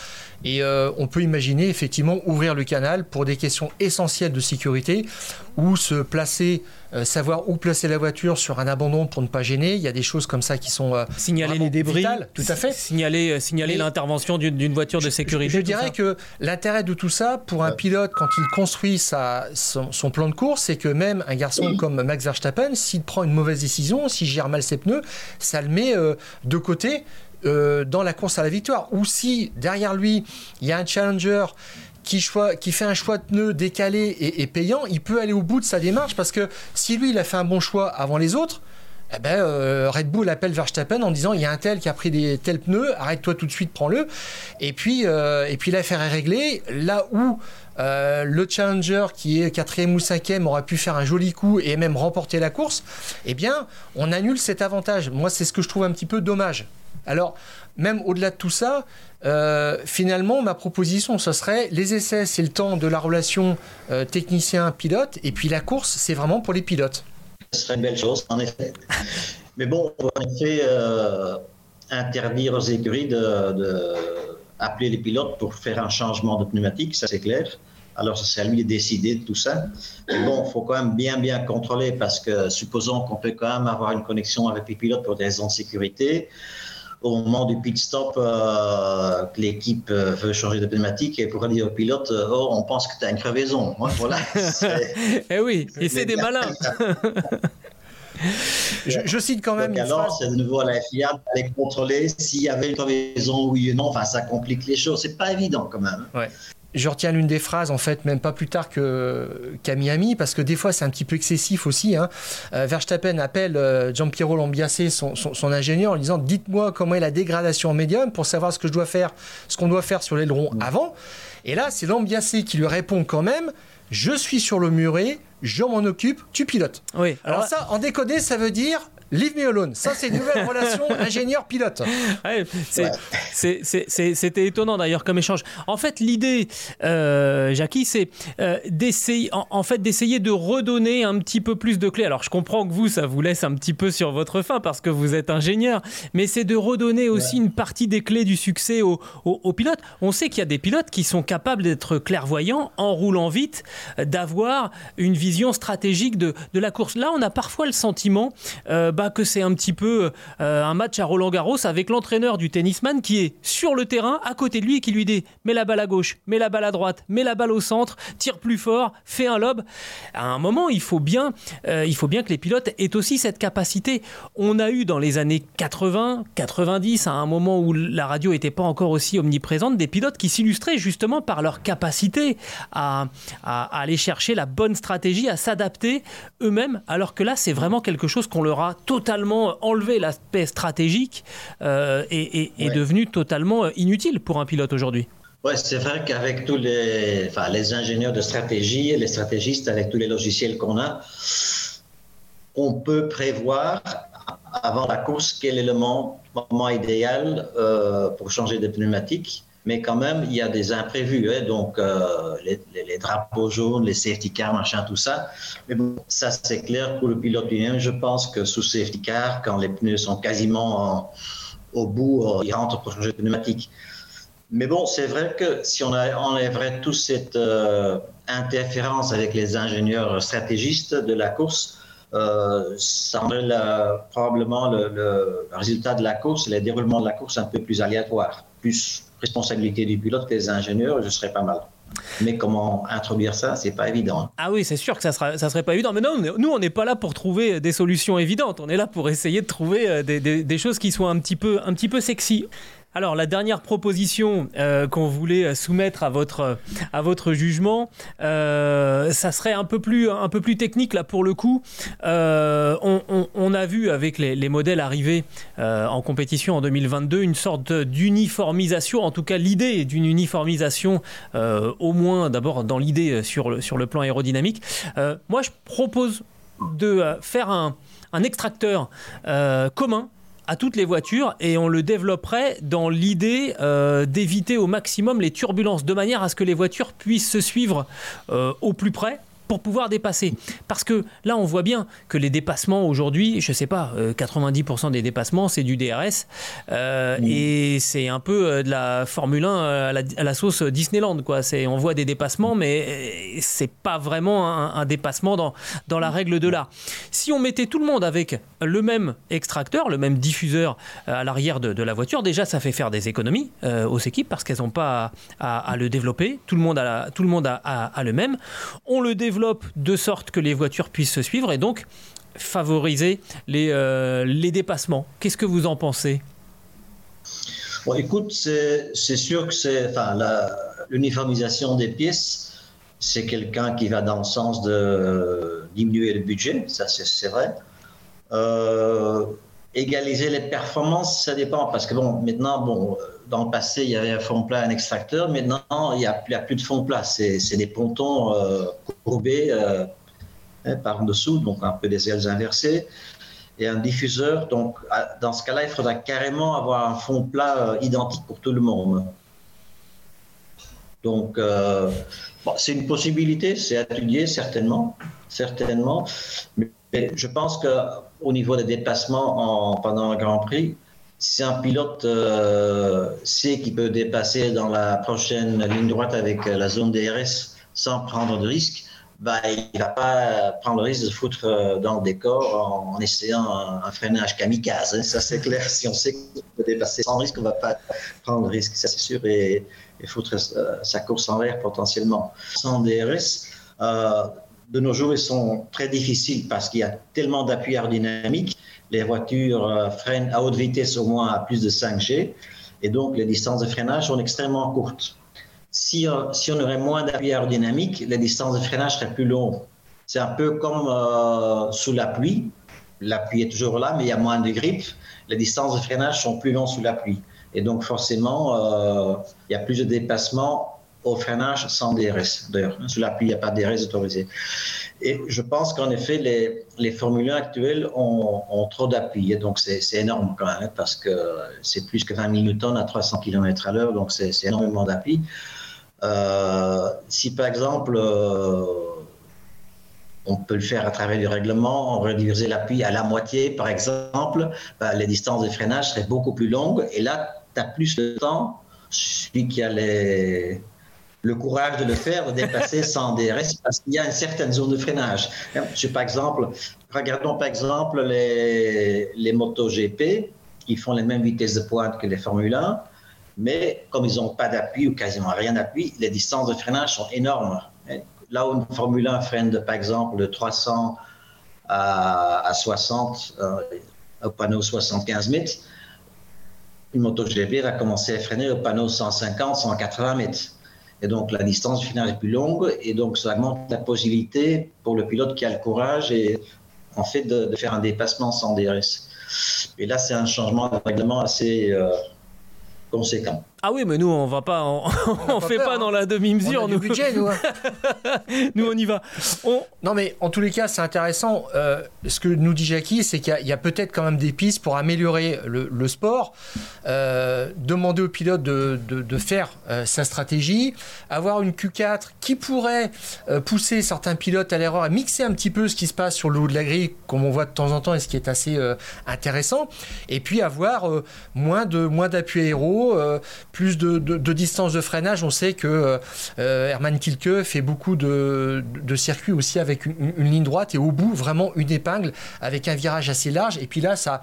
Et euh, on peut imaginer effectivement ouvrir le canal pour des questions essentielles de sécurité ou se placer, euh, savoir où placer la voiture sur un abandon pour ne pas gêner. Il y a des choses comme ça qui sont euh, signaler les débris, tout à fait. Signaler, signaler l'intervention d'une voiture de sécurité. Je, dirais que l'intérêt de tout ça pour un pilote quand il construit sa, son, plan de course, c'est que même un garçon comme Max Verstappen, s'il prend une mauvaise décision, s'il gère mal ses pneus, ça le met de côté euh, dans la course à la victoire. Ou si derrière lui, il y a un challenger qui, qui fait un choix de pneu décalé et, payant, il peut aller au bout de sa démarche parce que si lui, il a fait un bon choix avant les autres, eh ben, euh, Red Bull appelle Verstappen en disant il y a un tel qui a pris des tels pneus, arrête-toi tout de suite, prends-le. Et puis, euh, et puis l'affaire est réglée. Là où le challenger qui est quatrième ou cinquième aurait pu faire un joli coup et même remporter la course, eh bien, on annule cet avantage. Moi, c'est ce que je trouve un petit peu dommage. Alors, même au-delà de tout ça, euh, finalement, ma proposition, ce serait les essais, c'est le temps de la relation euh, technicien-pilote, et puis la course, c'est vraiment pour les pilotes. Ce serait une belle chose, en effet. Mais bon, on va en effet euh, interdire aux écuries de, appeler les pilotes pour faire un changement de pneumatique, ça c'est clair. Alors, c'est à lui de décider de tout ça. Mais bon, il faut quand même bien, bien contrôler parce que supposons qu'on peut quand même avoir une connexion avec les pilotes pour des raisons de sécurité au moment du pit stop, euh, que l'équipe euh, veut changer de pneumatique et pour dire au pilote euh, Oh, on pense que tu as une crevaison. Voilà. eh oui, et c'est des malins. je, cite quand même. alors, c'est de nouveau à la FIA d'aller contrôler s'il y avait une crevaison oui ou non. Enfin, ça complique les choses. C'est pas évident quand même. Ouais je retiens l'une des phrases, en fait, même pas plus tard qu'à Miami, parce que des fois, c'est un petit peu excessif aussi. Hein. Euh, Verstappen appelle euh, Giampiero Lambiase, son, son, ingénieur, en disant Dites-moi comment est la dégradation en médium pour savoir ce que je dois faire, ce qu'on doit faire sur l'aileron mmh. avant. Et là, c'est Lambiase qui lui répond quand même Je suis sur le muret, je m'en occupe, tu pilotes. Oui. Alors, alors ça, en décodé, ça veut dire Leave me alone. Ça, c'est une nouvelle relation ingénieur-pilote. C'était étonnant d'ailleurs comme échange. En fait, l'idée, euh, Jackie, c'est euh, d'essayer en, fait, d'essayer de redonner un petit peu plus de clés. Alors, je comprends que vous, ça vous laisse un petit peu sur votre faim parce que vous êtes ingénieur, mais c'est de redonner aussi une partie des clés du succès aux, pilotes. On sait qu'il y a des pilotes qui sont capables d'être clairvoyants en roulant vite, d'avoir une vision stratégique de, de, la course. Là, on a parfois le sentiment. Euh, que c'est un petit peu euh, un match à Roland Garros avec l'entraîneur du tennisman qui est sur le terrain à côté de lui et qui lui dit mets la balle à gauche, mets la balle à droite, mets la balle au centre, tire plus fort, fais un lob. À un moment, il faut bien, euh, il faut bien que les pilotes aient aussi cette capacité. On a eu dans les années 80, 90, à un moment où la radio n'était pas encore aussi omniprésente, des pilotes qui s'illustraient justement par leur capacité à, à aller chercher la bonne stratégie, à s'adapter eux-mêmes, alors que là, c'est vraiment quelque chose qu'on leur a totalement enlevé l'aspect stratégique euh, et, est devenu totalement euh, inutile pour un pilote aujourd'hui. Oui, c'est vrai qu'avec tous les, enfin, les ingénieurs de stratégie et les stratégistes, avec tous les logiciels qu'on a, on peut prévoir avant la course quel est le moment, idéal euh, pour changer de pneumatique. Mais quand même, il y a des imprévus. Hein, donc, euh, les, drapeaux jaunes, les safety cars, machin, tout ça. Mais bon, ça, c'est clair pour le pilote lui-même. Je pense que sous safety car, quand les pneus sont quasiment au bout, euh, il rentre pour changer de pneumatique. Mais bon, c'est vrai que si on enlèverait toute cette euh, interférence avec les ingénieurs stratégistes de la course, euh, ça rendrait probablement le, résultat de la course, le déroulement de la course un peu plus aléatoire, plus responsabilité du pilote des ingénieurs, je serais pas mal. Mais comment introduire ça, c'est pas évident. Ah oui, c'est sûr que ça sera, serait pas évident. Mais non, nous, on n'est pas là pour trouver des solutions évidentes. On est là pour essayer de trouver euh, des, des, des choses qui soient un petit peu, un petit peu sexy. Alors la dernière proposition euh, qu'on voulait soumettre à votre, jugement, euh, ça serait un peu, plus, technique là pour le coup. Euh, on, a vu avec les, modèles arrivés en compétition en 2022 une sorte d'uniformisation, en tout cas l'idée d'une uniformisation, au moins d'abord dans l'idée sur le, sur le plan aérodynamique. moi je propose de faire un, un extracteur commun à toutes les voitures et on le développerait dans l'idée euh, d'éviter au maximum les turbulences de manière à ce que les voitures puissent se suivre euh, au plus près pour pouvoir dépasser. Parce que là, on voit bien que les dépassements aujourd'hui, je sais pas, 90% euh, des dépassements, c'est du DRS. Euh, et c'est un peu euh, de la Formule 1 à la, sauce Disneyland. Quoi. On voit des dépassements, mais c'est pas vraiment un, dépassement dans, dans la règle de l'art. Si on mettait tout le monde avec le même extracteur, le même diffuseur à l'arrière de, la voiture, déjà, ça fait faire des économies aux équipes parce qu'elles n'ont pas à, le développer. Tout le monde a, tout le, monde a, a le même. On le développe de sorte que les voitures puissent se suivre et donc favoriser les, euh, les dépassements. Qu'est-ce que vous en pensez? Bon, écoute, c'est sûr que c'est, enfin, l'uniformisation des pièces, c'est quelqu'un qui va dans le sens de diminuer le budget, ça c'est vrai. Euh, égaliser les performances, ça dépend, parce que bon, maintenant, bon, dans le passé, il y avait un fond plat, un extracteur. Maintenant, il n'y a, plus de fond plat. C'est des pontons euh, courbés euh, hein, par dessous, donc un peu des ailes inversées, et un diffuseur. Donc, dans ce cas-là, il faudra carrément avoir un fond plat euh, identique pour tout le monde. Donc, c'est une possibilité, c'est étudié certainement, certainement. Mais je pense qu'au niveau des déplacements en, pendant un Grand Prix, si un pilote euh, sait qu'il peut dépasser dans la prochaine ligne droite avec la zone DRS sans prendre de risque, bah, il ne va pas prendre le risque de foutre euh, dans le décor en, essayant un, freinage kamikaze. Hein. Ça, c'est clair. Si on sait qu'on peut dépasser sans risque, on ne va pas prendre le risque, ça c'est sûr, et, foutre euh, sa course en l'air potentiellement. Sans DRS, de nos jours, ils sont très difficiles parce qu'il y a tellement d'appui aérodynamique les voitures euh, freinent à haute vitesse au moins à plus de 5G, et donc les distances de freinage sont extrêmement courtes. Si, euh, si on aurait moins d'appui aérodynamique, les distances de freinage seraient plus longues. C'est un peu comme euh, sous la pluie. La pluie est toujours là, mais il y a moins de grippe. Les distances de freinage sont plus longues sous la pluie. Et donc forcément, il y a plus de déplacements au freinage sans DRS. D'ailleurs, sous la pluie, il n'y a pas de DRS autorisé. Et je pense qu'en effet, les, les Formule 1 actuels ont, trop d'appui. Et donc, c'est énorme quand même, hein, parce que c'est plus que 20 newtons à 300 km à l'heure, donc c'est énormément d'appui. Euh, si par exemple, euh, on peut le faire à travers du règlement, on réduisait l'appui à la moitié, par exemple, bah, les distances de freinage seraient beaucoup plus longues. Et là, tu as plus de temps, celui qui a les, le courage de le faire, de dépasser sans DRS, parce qu'il y a une certaine zone de freinage. Je, par exemple, regardons par exemple les, les motos GP, ils font les mêmes vitesses de pointe que les Formule 1, mais comme ils n'ont pas d'appui ou quasiment rien d'appui, les distances de freinage sont énormes. Là où une Formule 1 freine de, par exemple de 300 à, 60 euh, au panneau 75 mètres, une moto GP va commencer à freiner au panneau 150, 180 mètres. Et donc la distance finale est plus longue et donc ça augmente la possibilité pour le pilote qui a le courage et en fait de, faire un dépassement sans DRS. Et là c'est un changement de règlement assez euh, conséquent. Ah oui, mais nous, on va pas, on, on, fait pas, dans la demi-mesure. On a nous. du budget, nous. hein. nous, on y va. On- Non, mais en tous les cas, c'est intéressant. Euh, ce que nous dit Jackie, c'est qu'il y a, peut-être quand même des pistes pour améliorer le, le sport. Euh, demander au pilote de, de- de faire euh, sa stratégie. Avoir une Q4 qui pourrait pousser certains pilotes à l'erreur et mixer un petit peu ce qui se passe sur le haut de la grille, comme on voit de temps en temps, et ce qui est assez intéressant. Et puis avoir moins de moins d'appui aéro, plus de, distance de freinage. On sait que euh, Herman Kilke fait beaucoup de, circuits aussi avec une, ligne droite et au bout vraiment une épingle avec un virage assez large. Et puis là, ça,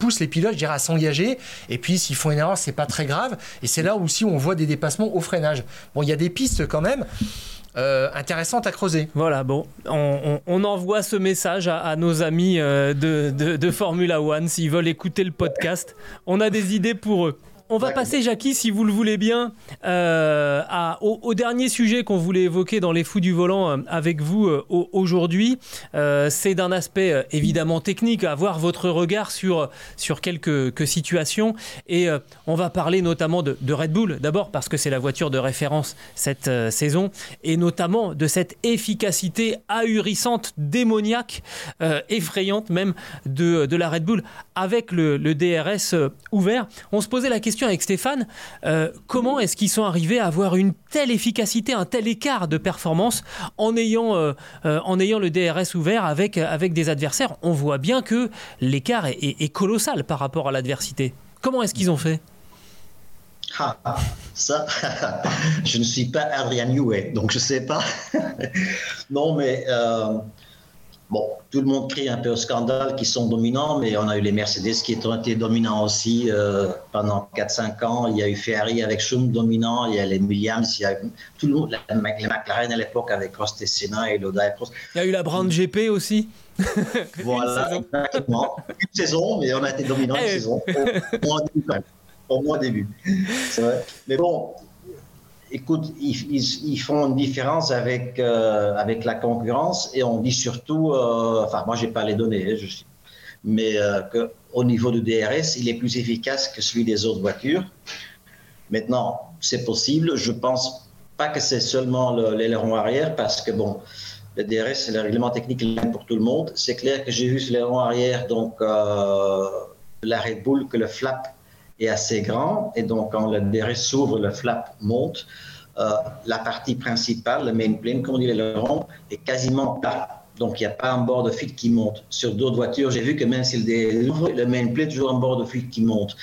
pousse les pilotes, je dirais, à s'engager. Et puis s'ils font une erreur, c'est pas très grave. Et c'est là aussi où on voit des dépassements au freinage. Bon, il y a des pistes quand même. euh, intéressantes à creuser. Voilà, bon, on, envoie ce message à, à nos amis euh, de, de- de Formula One s'ils veulent écouter le podcast. On a des idées pour eux. On va passer, Jackie, si vous le voulez bien, euh, à- au, au dernier sujet qu'on voulait évoquer dans les fous du volant euh, avec vous euh, au- aujourd'hui. Euh, C'est d'un aspect évidemment technique, avoir votre regard sur, sur quelques que situations. Et on va parler notamment de, de Red Bull, d'abord parce que c'est la voiture de référence cette saison, et notamment de cette efficacité ahurissante, démoniaque, effrayante même de, de la Red Bull avec le, le DRS ouvert. On se posait la question avec Stéphane, euh, comment est-ce qu'ils sont arrivés à avoir une telle efficacité, un tel écart de performance en ayant, euh, euh, en ayant le DRS ouvert avec, avec des adversaires? On voit bien que l'écart est, colossal par rapport à l'adversité. Comment est-ce qu'ils ont fait? Ah, ça, je ne suis pas Adrian Newey, donc je ne sais pas. non, mais bon, tout le monde crie un peu au scandale qui sont dominants, mais on a eu les Mercedes qui ont été dominants aussi euh, pendant 4-5 ans. Il y a eu Ferrari avec Schum dominant, il y a les Williams, il y a tout le monde, la- les McLaren à l'époque avec Prost et Senna et Loda et Prost. Il y a eu la Brown GP aussi. Voilà, saison. exactement. Une saison, mais on a été dominant une Eh. saison. Au moins au début. Au moins début. C'est vrai. Mais bon, écoute, ils, font une différence avec, euh, avec la concurrence et on dit surtout, euh, enfin, moi, je n'ai pas les données, hein, mais euh, qu'au niveau du DRS, il est plus efficace que celui des autres voitures. Maintenant, c'est possible. Je pense pas que c'est seulement le- l'aileron arrière parce que, bon, le DRS, c'est le règlement technique pour tout le monde. C'est clair que j'ai vu sur l'aileron arrière, donc, la Red Bull, que le flap est assez grand. Et donc, quand le DRS s'ouvre, le flap monte. Euh, la partie principale, le main plane, comme on dit l'aileron, est quasiment plat. Donc, il n'y a pas un bord de fuite qui monte. Sur d'autres voitures, j'ai vu que même si le ouvre, le main plane, toujours un bord de fuite qui monte.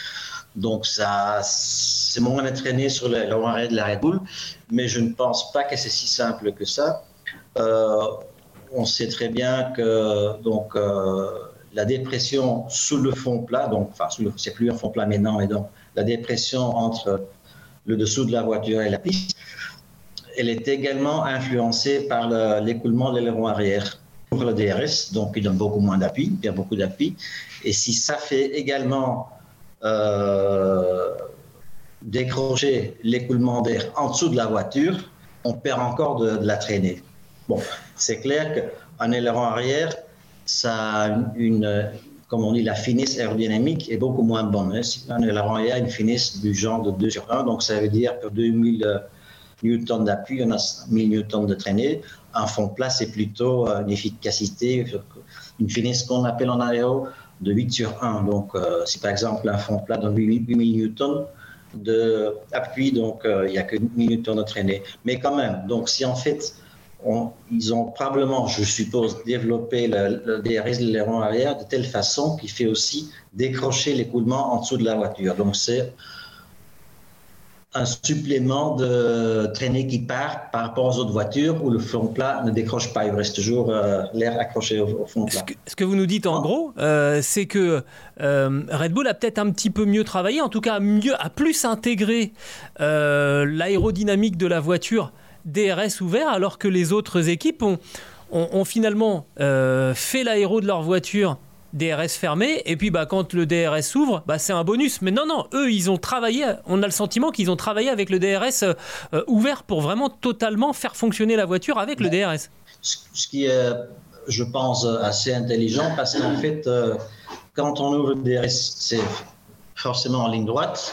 Donc, ça, c'est moins entraîné sur le, arrière de la Red Bull, mais je ne pense pas que c'est si simple que ça. Euh, on sait très bien que donc, euh, la dépression sous le fond plat, donc, enfin, c'est plus un fond plat maintenant, mais donc la dépression entre le dessous de la voiture et la piste, elle est également influencée par le- l'écoulement de l'aileron arrière pour le DRS, donc il donne beaucoup moins d'appui, il perd beaucoup d'appui. Et si ça fait également euh, décrocher l'écoulement d'air en dessous de la voiture, on perd encore de, de la traînée. Bon, c'est clair qu'un aileron arrière, ça a une, comme on dit, la finesse aérodynamique est beaucoup moins bonne. hein. Si Un aileron a une finesse du genre de 2 sur 1, donc ça veut dire pour 2000 euh, newtons d'appui, on a 1000 newtons de traînée. Un fond plat, c'est plutôt euh, une efficacité, une finesse qu'on appelle en aéro de 8 sur 1. Donc, euh, si par exemple un fond plat donne 8000 newtons d'appui, donc euh, il n'y a que 1000 newtons de traînée. Mais quand même, donc si en fait, on- ils ont probablement, je suppose, développé le, le DRS de l'aileron arrière de telle façon qu'il fait aussi décrocher l'écoulement en dessous de la voiture. Donc c'est un supplément de traînée qui part par rapport aux autres voitures où le fond plat ne décroche pas. Il reste toujours euh, l'air accroché au, au fond Ce plat. que, ce que vous nous dites en Ah. gros, euh, c'est que euh, Red Bull a peut-être un petit peu mieux travaillé, en tout cas mieux, a plus intégré l'aérodynamique de la voiture DRS ouvert, alors que les autres équipes ont, ont- ont finalement euh, fait l'aéro de leur voiture DRS fermé, et puis bah, quand le DRS s'ouvre, bah, c'est un bonus. Mais non, non, eux, ils ont travaillé, on a le sentiment qu'ils ont travaillé avec le DRS euh, euh, ouvert pour vraiment totalement faire fonctionner la voiture avec le DRS. ce ce qui est, je pense, assez intelligent parce qu'en fait, euh, quand on ouvre le DRS, c'est forcément en ligne droite.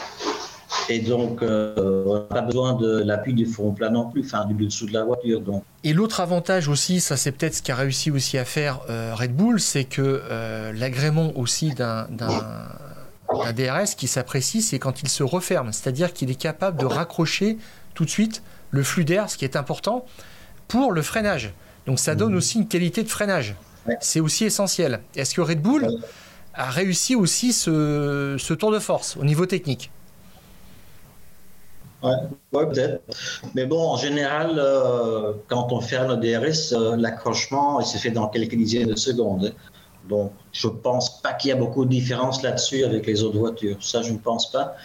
Et donc, euh, on n'a pas besoin de l'appui du front plat non plus, enfin du dessous de la voiture. Donc. Et l'autre avantage aussi, ça c'est peut-être ce qu'a réussi aussi à faire euh, Red Bull, c'est que euh, l'agrément aussi d'un DRS qui s'apprécie, c'est quand il se referme, c'est-à-dire qu'il est capable de raccrocher tout de suite le flux d'air, ce qui est important pour le freinage. Donc ça donne mmh. aussi une qualité de freinage. C'est aussi essentiel. Est-ce que Red Bull a réussi aussi ce, tour de force au niveau technique? Oui, peut-être. Mais bon, en général, euh, quand on fait un DRS, euh, l'accrochement, il se fait dans quelques dizaines de secondes. Donc, je ne pense pas qu'il y a beaucoup de différence là-dessus avec les autres voitures. Ça, je ne pense pas.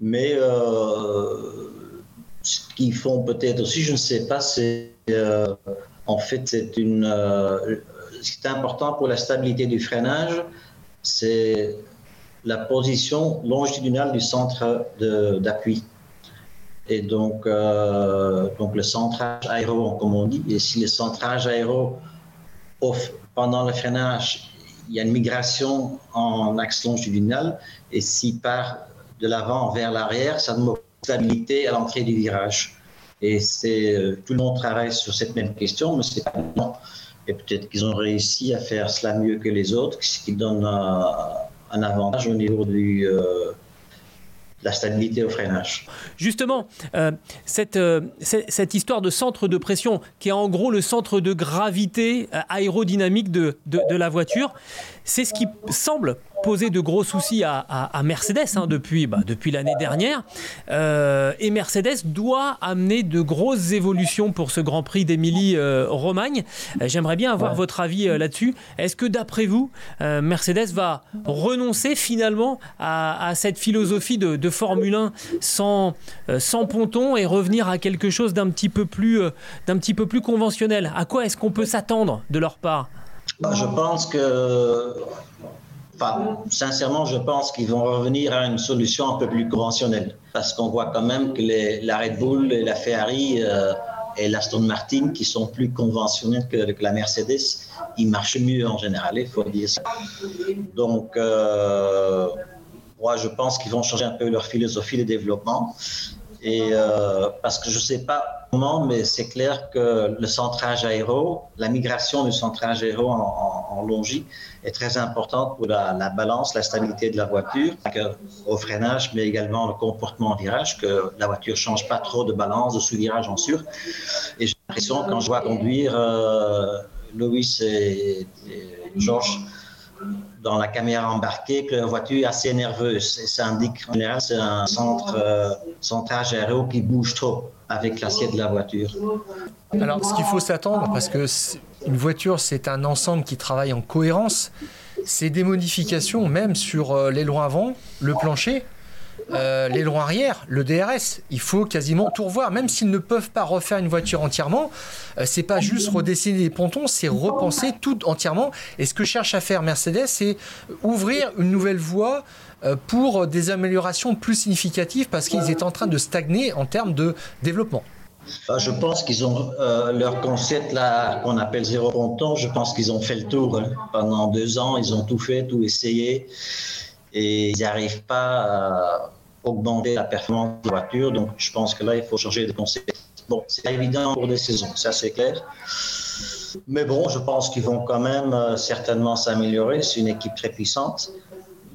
Mais euh, ce qu'ils font peut-être aussi, je ne sais pas, c'est en fait, c'est une. ce qui est important pour la stabilité du freinage, c'est la position longitudinale du centre d'appui. Et donc, euh, donc le centrage aéro, comme on dit, et si le centrage aéro, pendant le freinage, il y a une migration en axe longitudinal, et s'il part de l'avant vers l'arrière, ça demande stabilité à l'entrée du virage. Et c'est euh, tout le monde travaille sur cette même question, mais c'est pas non. Et peut-être qu'ils ont réussi à faire cela mieux que les autres, ce qui donne un, avantage au niveau du, euh, la stabilité au freinage. Justement, euh, cette, cette, histoire de centre de pression, qui est en gros le centre de gravité aérodynamique de, de, de la voiture, c'est ce qui semble poser de gros soucis à, Mercedes hein, depuis, bah, depuis l'année dernière. Euh, et Mercedes doit amener de grosses évolutions pour ce Grand Prix d'Émilie-Romagne. Euh, j'aimerais bien avoir votre avis euh, là-dessus. Est-ce que d'après vous, Mercedes va renoncer finalement à, cette philosophie de, Formule 1 sans, sans ponton et revenir à quelque chose d'un petit, peu plus, d'un petit peu plus conventionnel? À quoi est-ce qu'on peut s'attendre de leur part? Je pense que sincèrement, je pense qu'ils vont revenir à une solution un peu plus conventionnelle. Parce qu'on voit quand même que la Red Bull et la Ferrari euh, et l'Aston Martin, qui sont plus conventionnels que, la Mercedes, ils marchent mieux en général, il faut dire ça. Donc, euh, moi, je pense qu'ils vont changer un peu leur philosophie de développement. Et euh, parce que je ne sais pas mais c'est clair que le centrage aéro, la migration du centrage aéro en, en, longie est très importante pour la, balance, la stabilité de la voiture, au freinage, mais également le comportement en virage, que la voiture ne change pas trop de balance de sous-virage en sur. Et j'ai l'impression, quand je vois conduire euh, Louis et, et Georges, dans la caméra embarquée que la voiture est assez nerveuse. Et ça indique en général c'est un centre, euh, centrage aéro qui bouge trop avec l'assiette de la voiture. Alors, ce qu'il faut s'attendre, parce que une voiture, c'est un ensemble qui travaille en cohérence, c'est des modifications même sur euh, l'aileron avant, le plancher, euh, l'aileron arrière, le DRS. Il faut quasiment tout revoir, même s'ils ne peuvent pas refaire une voiture entièrement. Euh, c'est pas juste redessiner les pontons, c'est repenser tout entièrement. Et ce que cherche à faire Mercedes, c'est ouvrir une nouvelle voie euh, pour des améliorations plus significatives parce qu'ils étaient en train de stagner en termes de développement. Bah, je pense qu'ils ont leur concept là qu'on appelle zéro ponton. Je pense qu'ils ont fait le tour hein. pendant deux ans. Ils ont tout fait, tout essayé, et ils n'arrivent pas à augmenter la performance de la voiture. Donc, je pense que là, il faut changer de concept. Bon, c'est évident pour des saisons, ça c'est clair. Mais bon, je pense qu'ils vont quand même euh, certainement s'améliorer. C'est une équipe très puissante.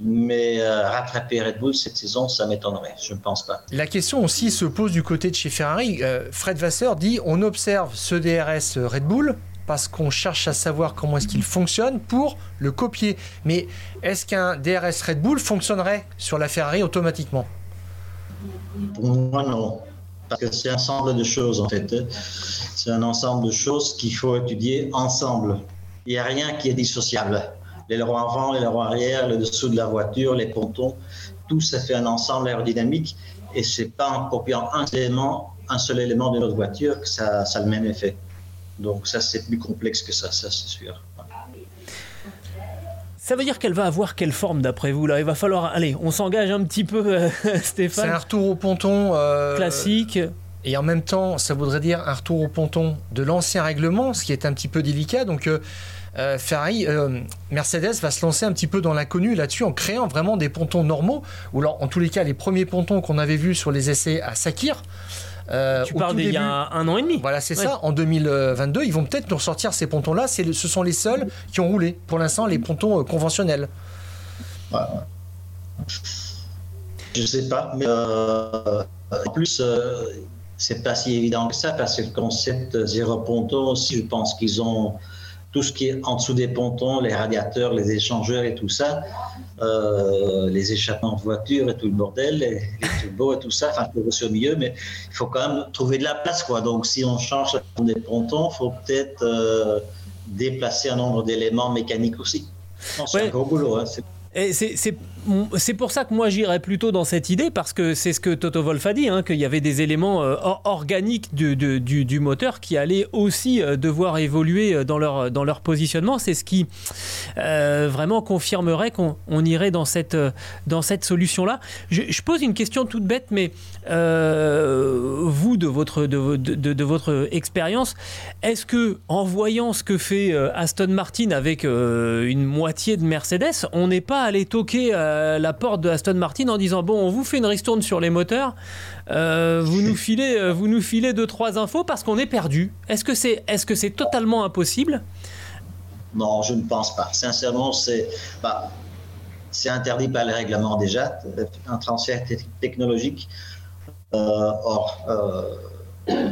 Mais euh, rattraper Red Bull cette saison, ça m'étonnerait. Je ne pense pas. La question aussi se pose du côté de chez Ferrari. Euh, Fred Vasseur dit on observe ce DRS Red Bull parce qu'on cherche à savoir comment est-ce qu'il fonctionne pour le copier. Mais est-ce qu'un DRS Red Bull fonctionnerait sur la Ferrari automatiquement? Pour moi, non. Parce que c'est un ensemble de choses, en fait. C'est un ensemble de choses qu'il faut étudier ensemble. Il n'y a rien qui est dissociable. L'aileron avant, l'aileron arrière, le dessous de la voiture, les pontons, tout ça fait un ensemble aérodynamique et c'est pas en copiant un élément, un seul élément de notre voiture que ça a le même effet. Donc ça, c'est plus complexe que ça, ça c'est sûr. Ça veut dire qu'elle va avoir quelle forme d'après vous là? Il va falloir, allez, on s'engage un petit peu, euh, Stéphane. C'est un retour au ponton euh, classique. et en même temps, ça voudrait dire un retour au ponton de l'ancien règlement, ce qui est un petit peu délicat. Donc, Ferrari, Mercedes va se lancer un petit peu dans l'inconnu là-dessus en créant vraiment des pontons normaux. Ou alors, en tous les cas, les premiers pontons qu'on avait vus sur les essais à Sakir. Tu parles d'il y a un an et demi. Voilà, c'est ça. En 2022, ils vont peut-être nous ressortir ces pontons-là. Ce sont les seuls qui ont roulé. Pour l'instant, les pontons conventionnels. Je sais pas, mais euh, en plus, euh, c'est pas si évident que ça parce que le concept zéro ponton aussi, je pense qu'ils ont tout ce qui est en dessous des pontons, les radiateurs, les échangeurs et tout ça, euh, les échappements de voiture et tout le bordel, les, les turbos et tout ça, enfin, c'est au milieu, mais il faut quand même trouver de la place, quoi. Donc, si on change des pontons, il faut peut-être déplacer un nombre d'éléments mécaniques aussi. C'est un gros boulot. Hein. C'est pour ça que moi j'irais plutôt dans cette idée, parce que c'est ce que Toto Wolf a dit, hein, qu'il y avait des éléments euh, organiques du, du, moteur qui allaient aussi euh, devoir évoluer euh, dans leur, dans leur positionnement. C'est ce qui vraiment confirmerait qu'on irait dans cette, dans cette solution-là. Je, pose une question toute bête, mais vous, de votre, de, de votre expérience, est-ce que en voyant ce que fait Aston Martin avec une moitié de Mercedes, on n'est pas allé toquer euh, la porte de Aston Martin en disant bon, on vous fait une ristourne sur les moteurs, euh, vous nous filez, euh, vous nous filez deux trois infos parce qu'on est perdu. Est-ce que c'est, est-ce que c'est totalement impossible? Non, je ne pense pas. Sincèrement, c'est, bah, c'est interdit par les règlements déjà, un transfert technologique hors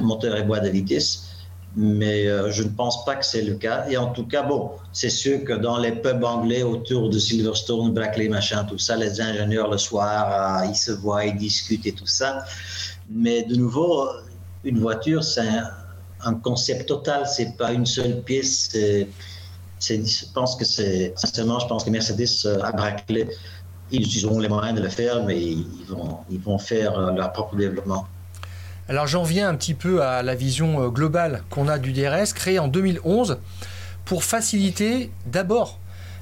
moteur et bois de vitesse mais euh, je ne pense pas que c'est le cas. Et en tout cas, bon, c'est sûr que dans les pubs anglais autour de Silverstone, Brackley, machin, tout ça, les ingénieurs le soir, euh, ils se voient, ils discutent et tout ça. Mais de nouveau, une voiture, c'est un, concept total, c'est pas une seule pièce. je pense que c'est, sincèrement, je pense que Mercedes euh, à Brackley, ils auront les moyens de le faire, mais ils vont, ils vont faire leur propre développement. Alors j'en viens un petit peu à la vision euh, globale qu'on a du DRS, créé en 2011 pour faciliter d'abord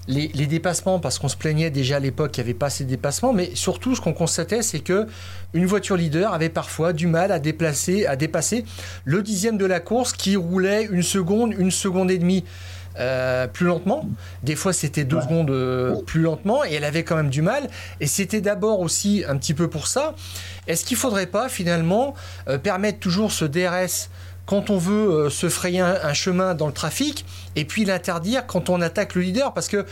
les, dépassements, parce qu'on se plaignait déjà à l'époque qu'il n'y avait pas de dépassements, mais surtout ce qu'on constatait, c'est que une voiture leader avait parfois du mal à dépasser le dixième de la course qui roulait une seconde, une seconde et demie. Euh, plus lentement. Des fois, c'était deux secondes euh, plus lentement et elle avait quand même du mal. Et c'était d'abord aussi un petit peu pour ça. Est-ce qu'il ne faudrait pas finalement euh, permettre toujours ce DRS quand on veut se frayer un, chemin dans le trafic et puis l'interdire quand on attaque le leader parce que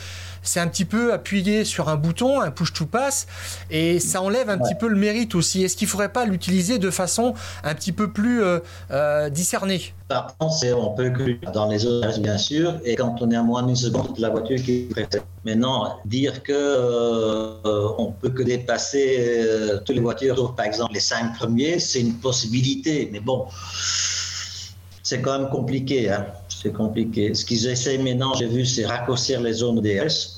c'est un petit peu appuyé sur un bouton, un push to pass, et ça enlève un petit peu le mérite aussi. Est-ce qu'il ne faudrait pas l'utiliser de façon un petit peu plus euh, euh, discernée? Par contre, on peut que dans les autres, bien sûr, et quand on est à moins d'une seconde de la voiture qui est Maintenant, dire que euh, on peut que dépasser toutes les voitures, par exemple les cinq premiers, c'est une possibilité, mais bon c'est quand même compliqué. Hein. C'est compliqué. Ce qu'ils essaient maintenant, j'ai vu, c'est raccourcir les zones DRS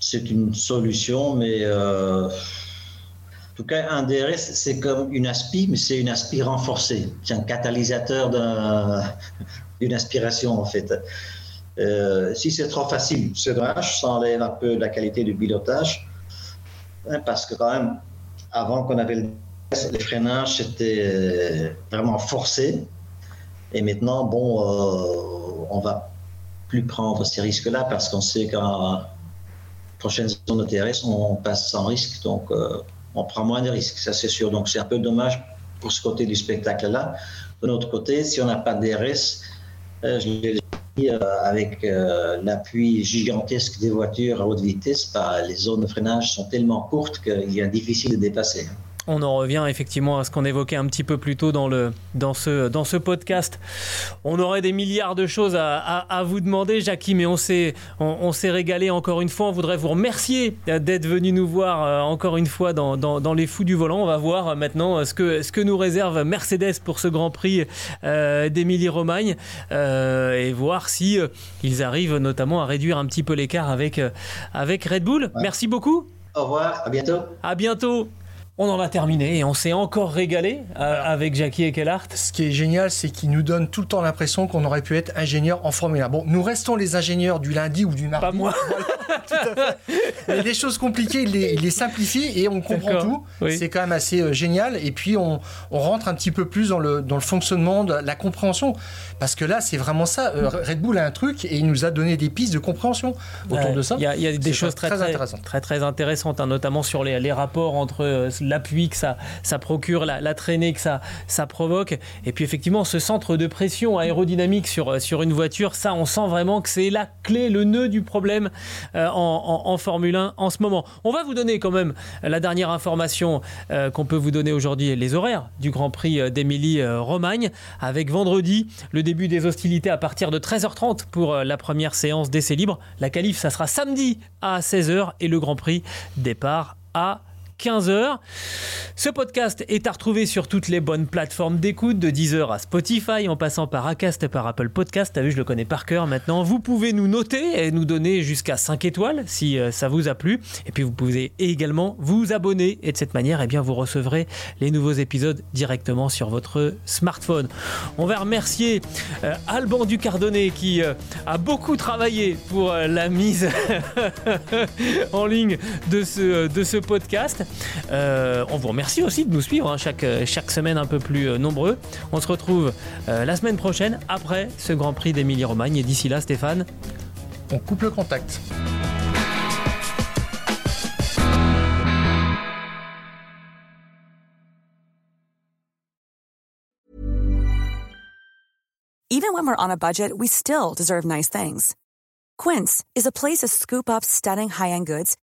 c'est une solution, mais euh, en tout cas, un DRS, c'est comme une aspi, mais c'est une aspi renforcée. C'est un catalyseur d'une aspiration, en fait. Euh, si c'est trop facile, c'est dommage, ça enlève un peu la qualité du pilotage, hein, parce que quand même, avant qu'on avait le Les freinages, c'était vraiment forcé. Et maintenant, bon, euh, on va plus prendre ces risques-là parce qu'on sait qu'un prochaine zone de TRS, on passe sans risque, donc euh, on prend moins de risques, ça c'est sûr. Donc c'est un peu dommage pour ce côté du spectacle-là. De notre côté, si on n'a pas de DRS, euh, je l'ai dit, euh, avec l'appui gigantesque des voitures à haute vitesse, bah, les zones de freinage sont tellement courtes qu'il est difficile de dépasser. On en revient effectivement à ce qu'on évoquait un petit peu plus tôt dans, le, dans, ce, dans ce podcast. On aurait des milliards de choses à, à, vous demander, Jackie, mais on s'est on, s'est régalé encore une fois. On voudrait vous remercier d'être venu nous voir euh, encore une fois dans, dans, dans, les fous du volant. On va voir maintenant ce que, ce que nous réserve Mercedes pour ce Grand Prix euh, d'Émilie-Romagne euh, et voir si ils arrivent notamment à réduire un petit peu l'écart avec, avec Red Bull. Merci beaucoup. Au revoir, à bientôt. À bientôt. On en a terminé et on s'est encore régalé euh, avec Jackie et Kellart. Ce qui est génial, c'est qu'il nous donne tout le temps l'impression qu'on aurait pu être ingénieur en Formule 1. Bon, nous restons les ingénieurs du lundi ou du mardi. Pas moi. tout à fait. Les choses compliquées, il les, il les simplifie et on comprend tout. Oui. C'est quand même assez euh, génial. Et puis, on, on, rentre un petit peu plus dans le, dans le fonctionnement, de la compréhension. Parce que là, c'est vraiment ça. Euh, Red Bull a un truc et il nous a donné des pistes de compréhension autour de ça. Il y a, il y a des choses très, très très, intéressantes. très, très intéressantes, hein, notamment sur les, les rapports entre l'appui que ça, ça procure, la, traînée que ça, ça provoque. Et puis effectivement, ce centre de pression aérodynamique sur, euh, sur une voiture, ça, on sent vraiment que c'est la clé, le nœud du problème euh, en, Formule 1 en ce moment. On va vous donner quand même la dernière information euh, qu'on peut vous donner aujourd'hui, les horaires du Grand Prix d'Émilie-Romagne, avec vendredi le début des hostilités à partir de 13h30 pour la première séance d'essai libre. La qualif, ça sera samedi à 16h et le Grand Prix départ à 15h. Ce podcast est à retrouver sur toutes les bonnes plateformes d'écoute, de Deezer à Spotify, en passant par Acast et par Apple Podcast. T'as vu, je le connais par cœur maintenant. Vous pouvez nous noter et nous donner jusqu'à 5 étoiles si euh, ça vous a plu. Et puis vous pouvez également vous abonner. Et de cette manière, eh bien, vous recevrez les nouveaux épisodes directement sur votre smartphone. On va remercier euh, Alban Ducardonnet qui euh, a beaucoup travaillé pour euh, la mise en ligne de ce, de ce podcast. Euh, on vous remercie aussi de nous suivre hein, chaque, semaine un peu plus euh, nombreux. On se retrouve euh, la semaine prochaine après ce Grand Prix d'Émilie-Romagne. Et d'ici là, Stéphane, On coupe le contact. Even when we're on a budget, we still deserve nice things. Quince is a place to scoop up stunning high-end goods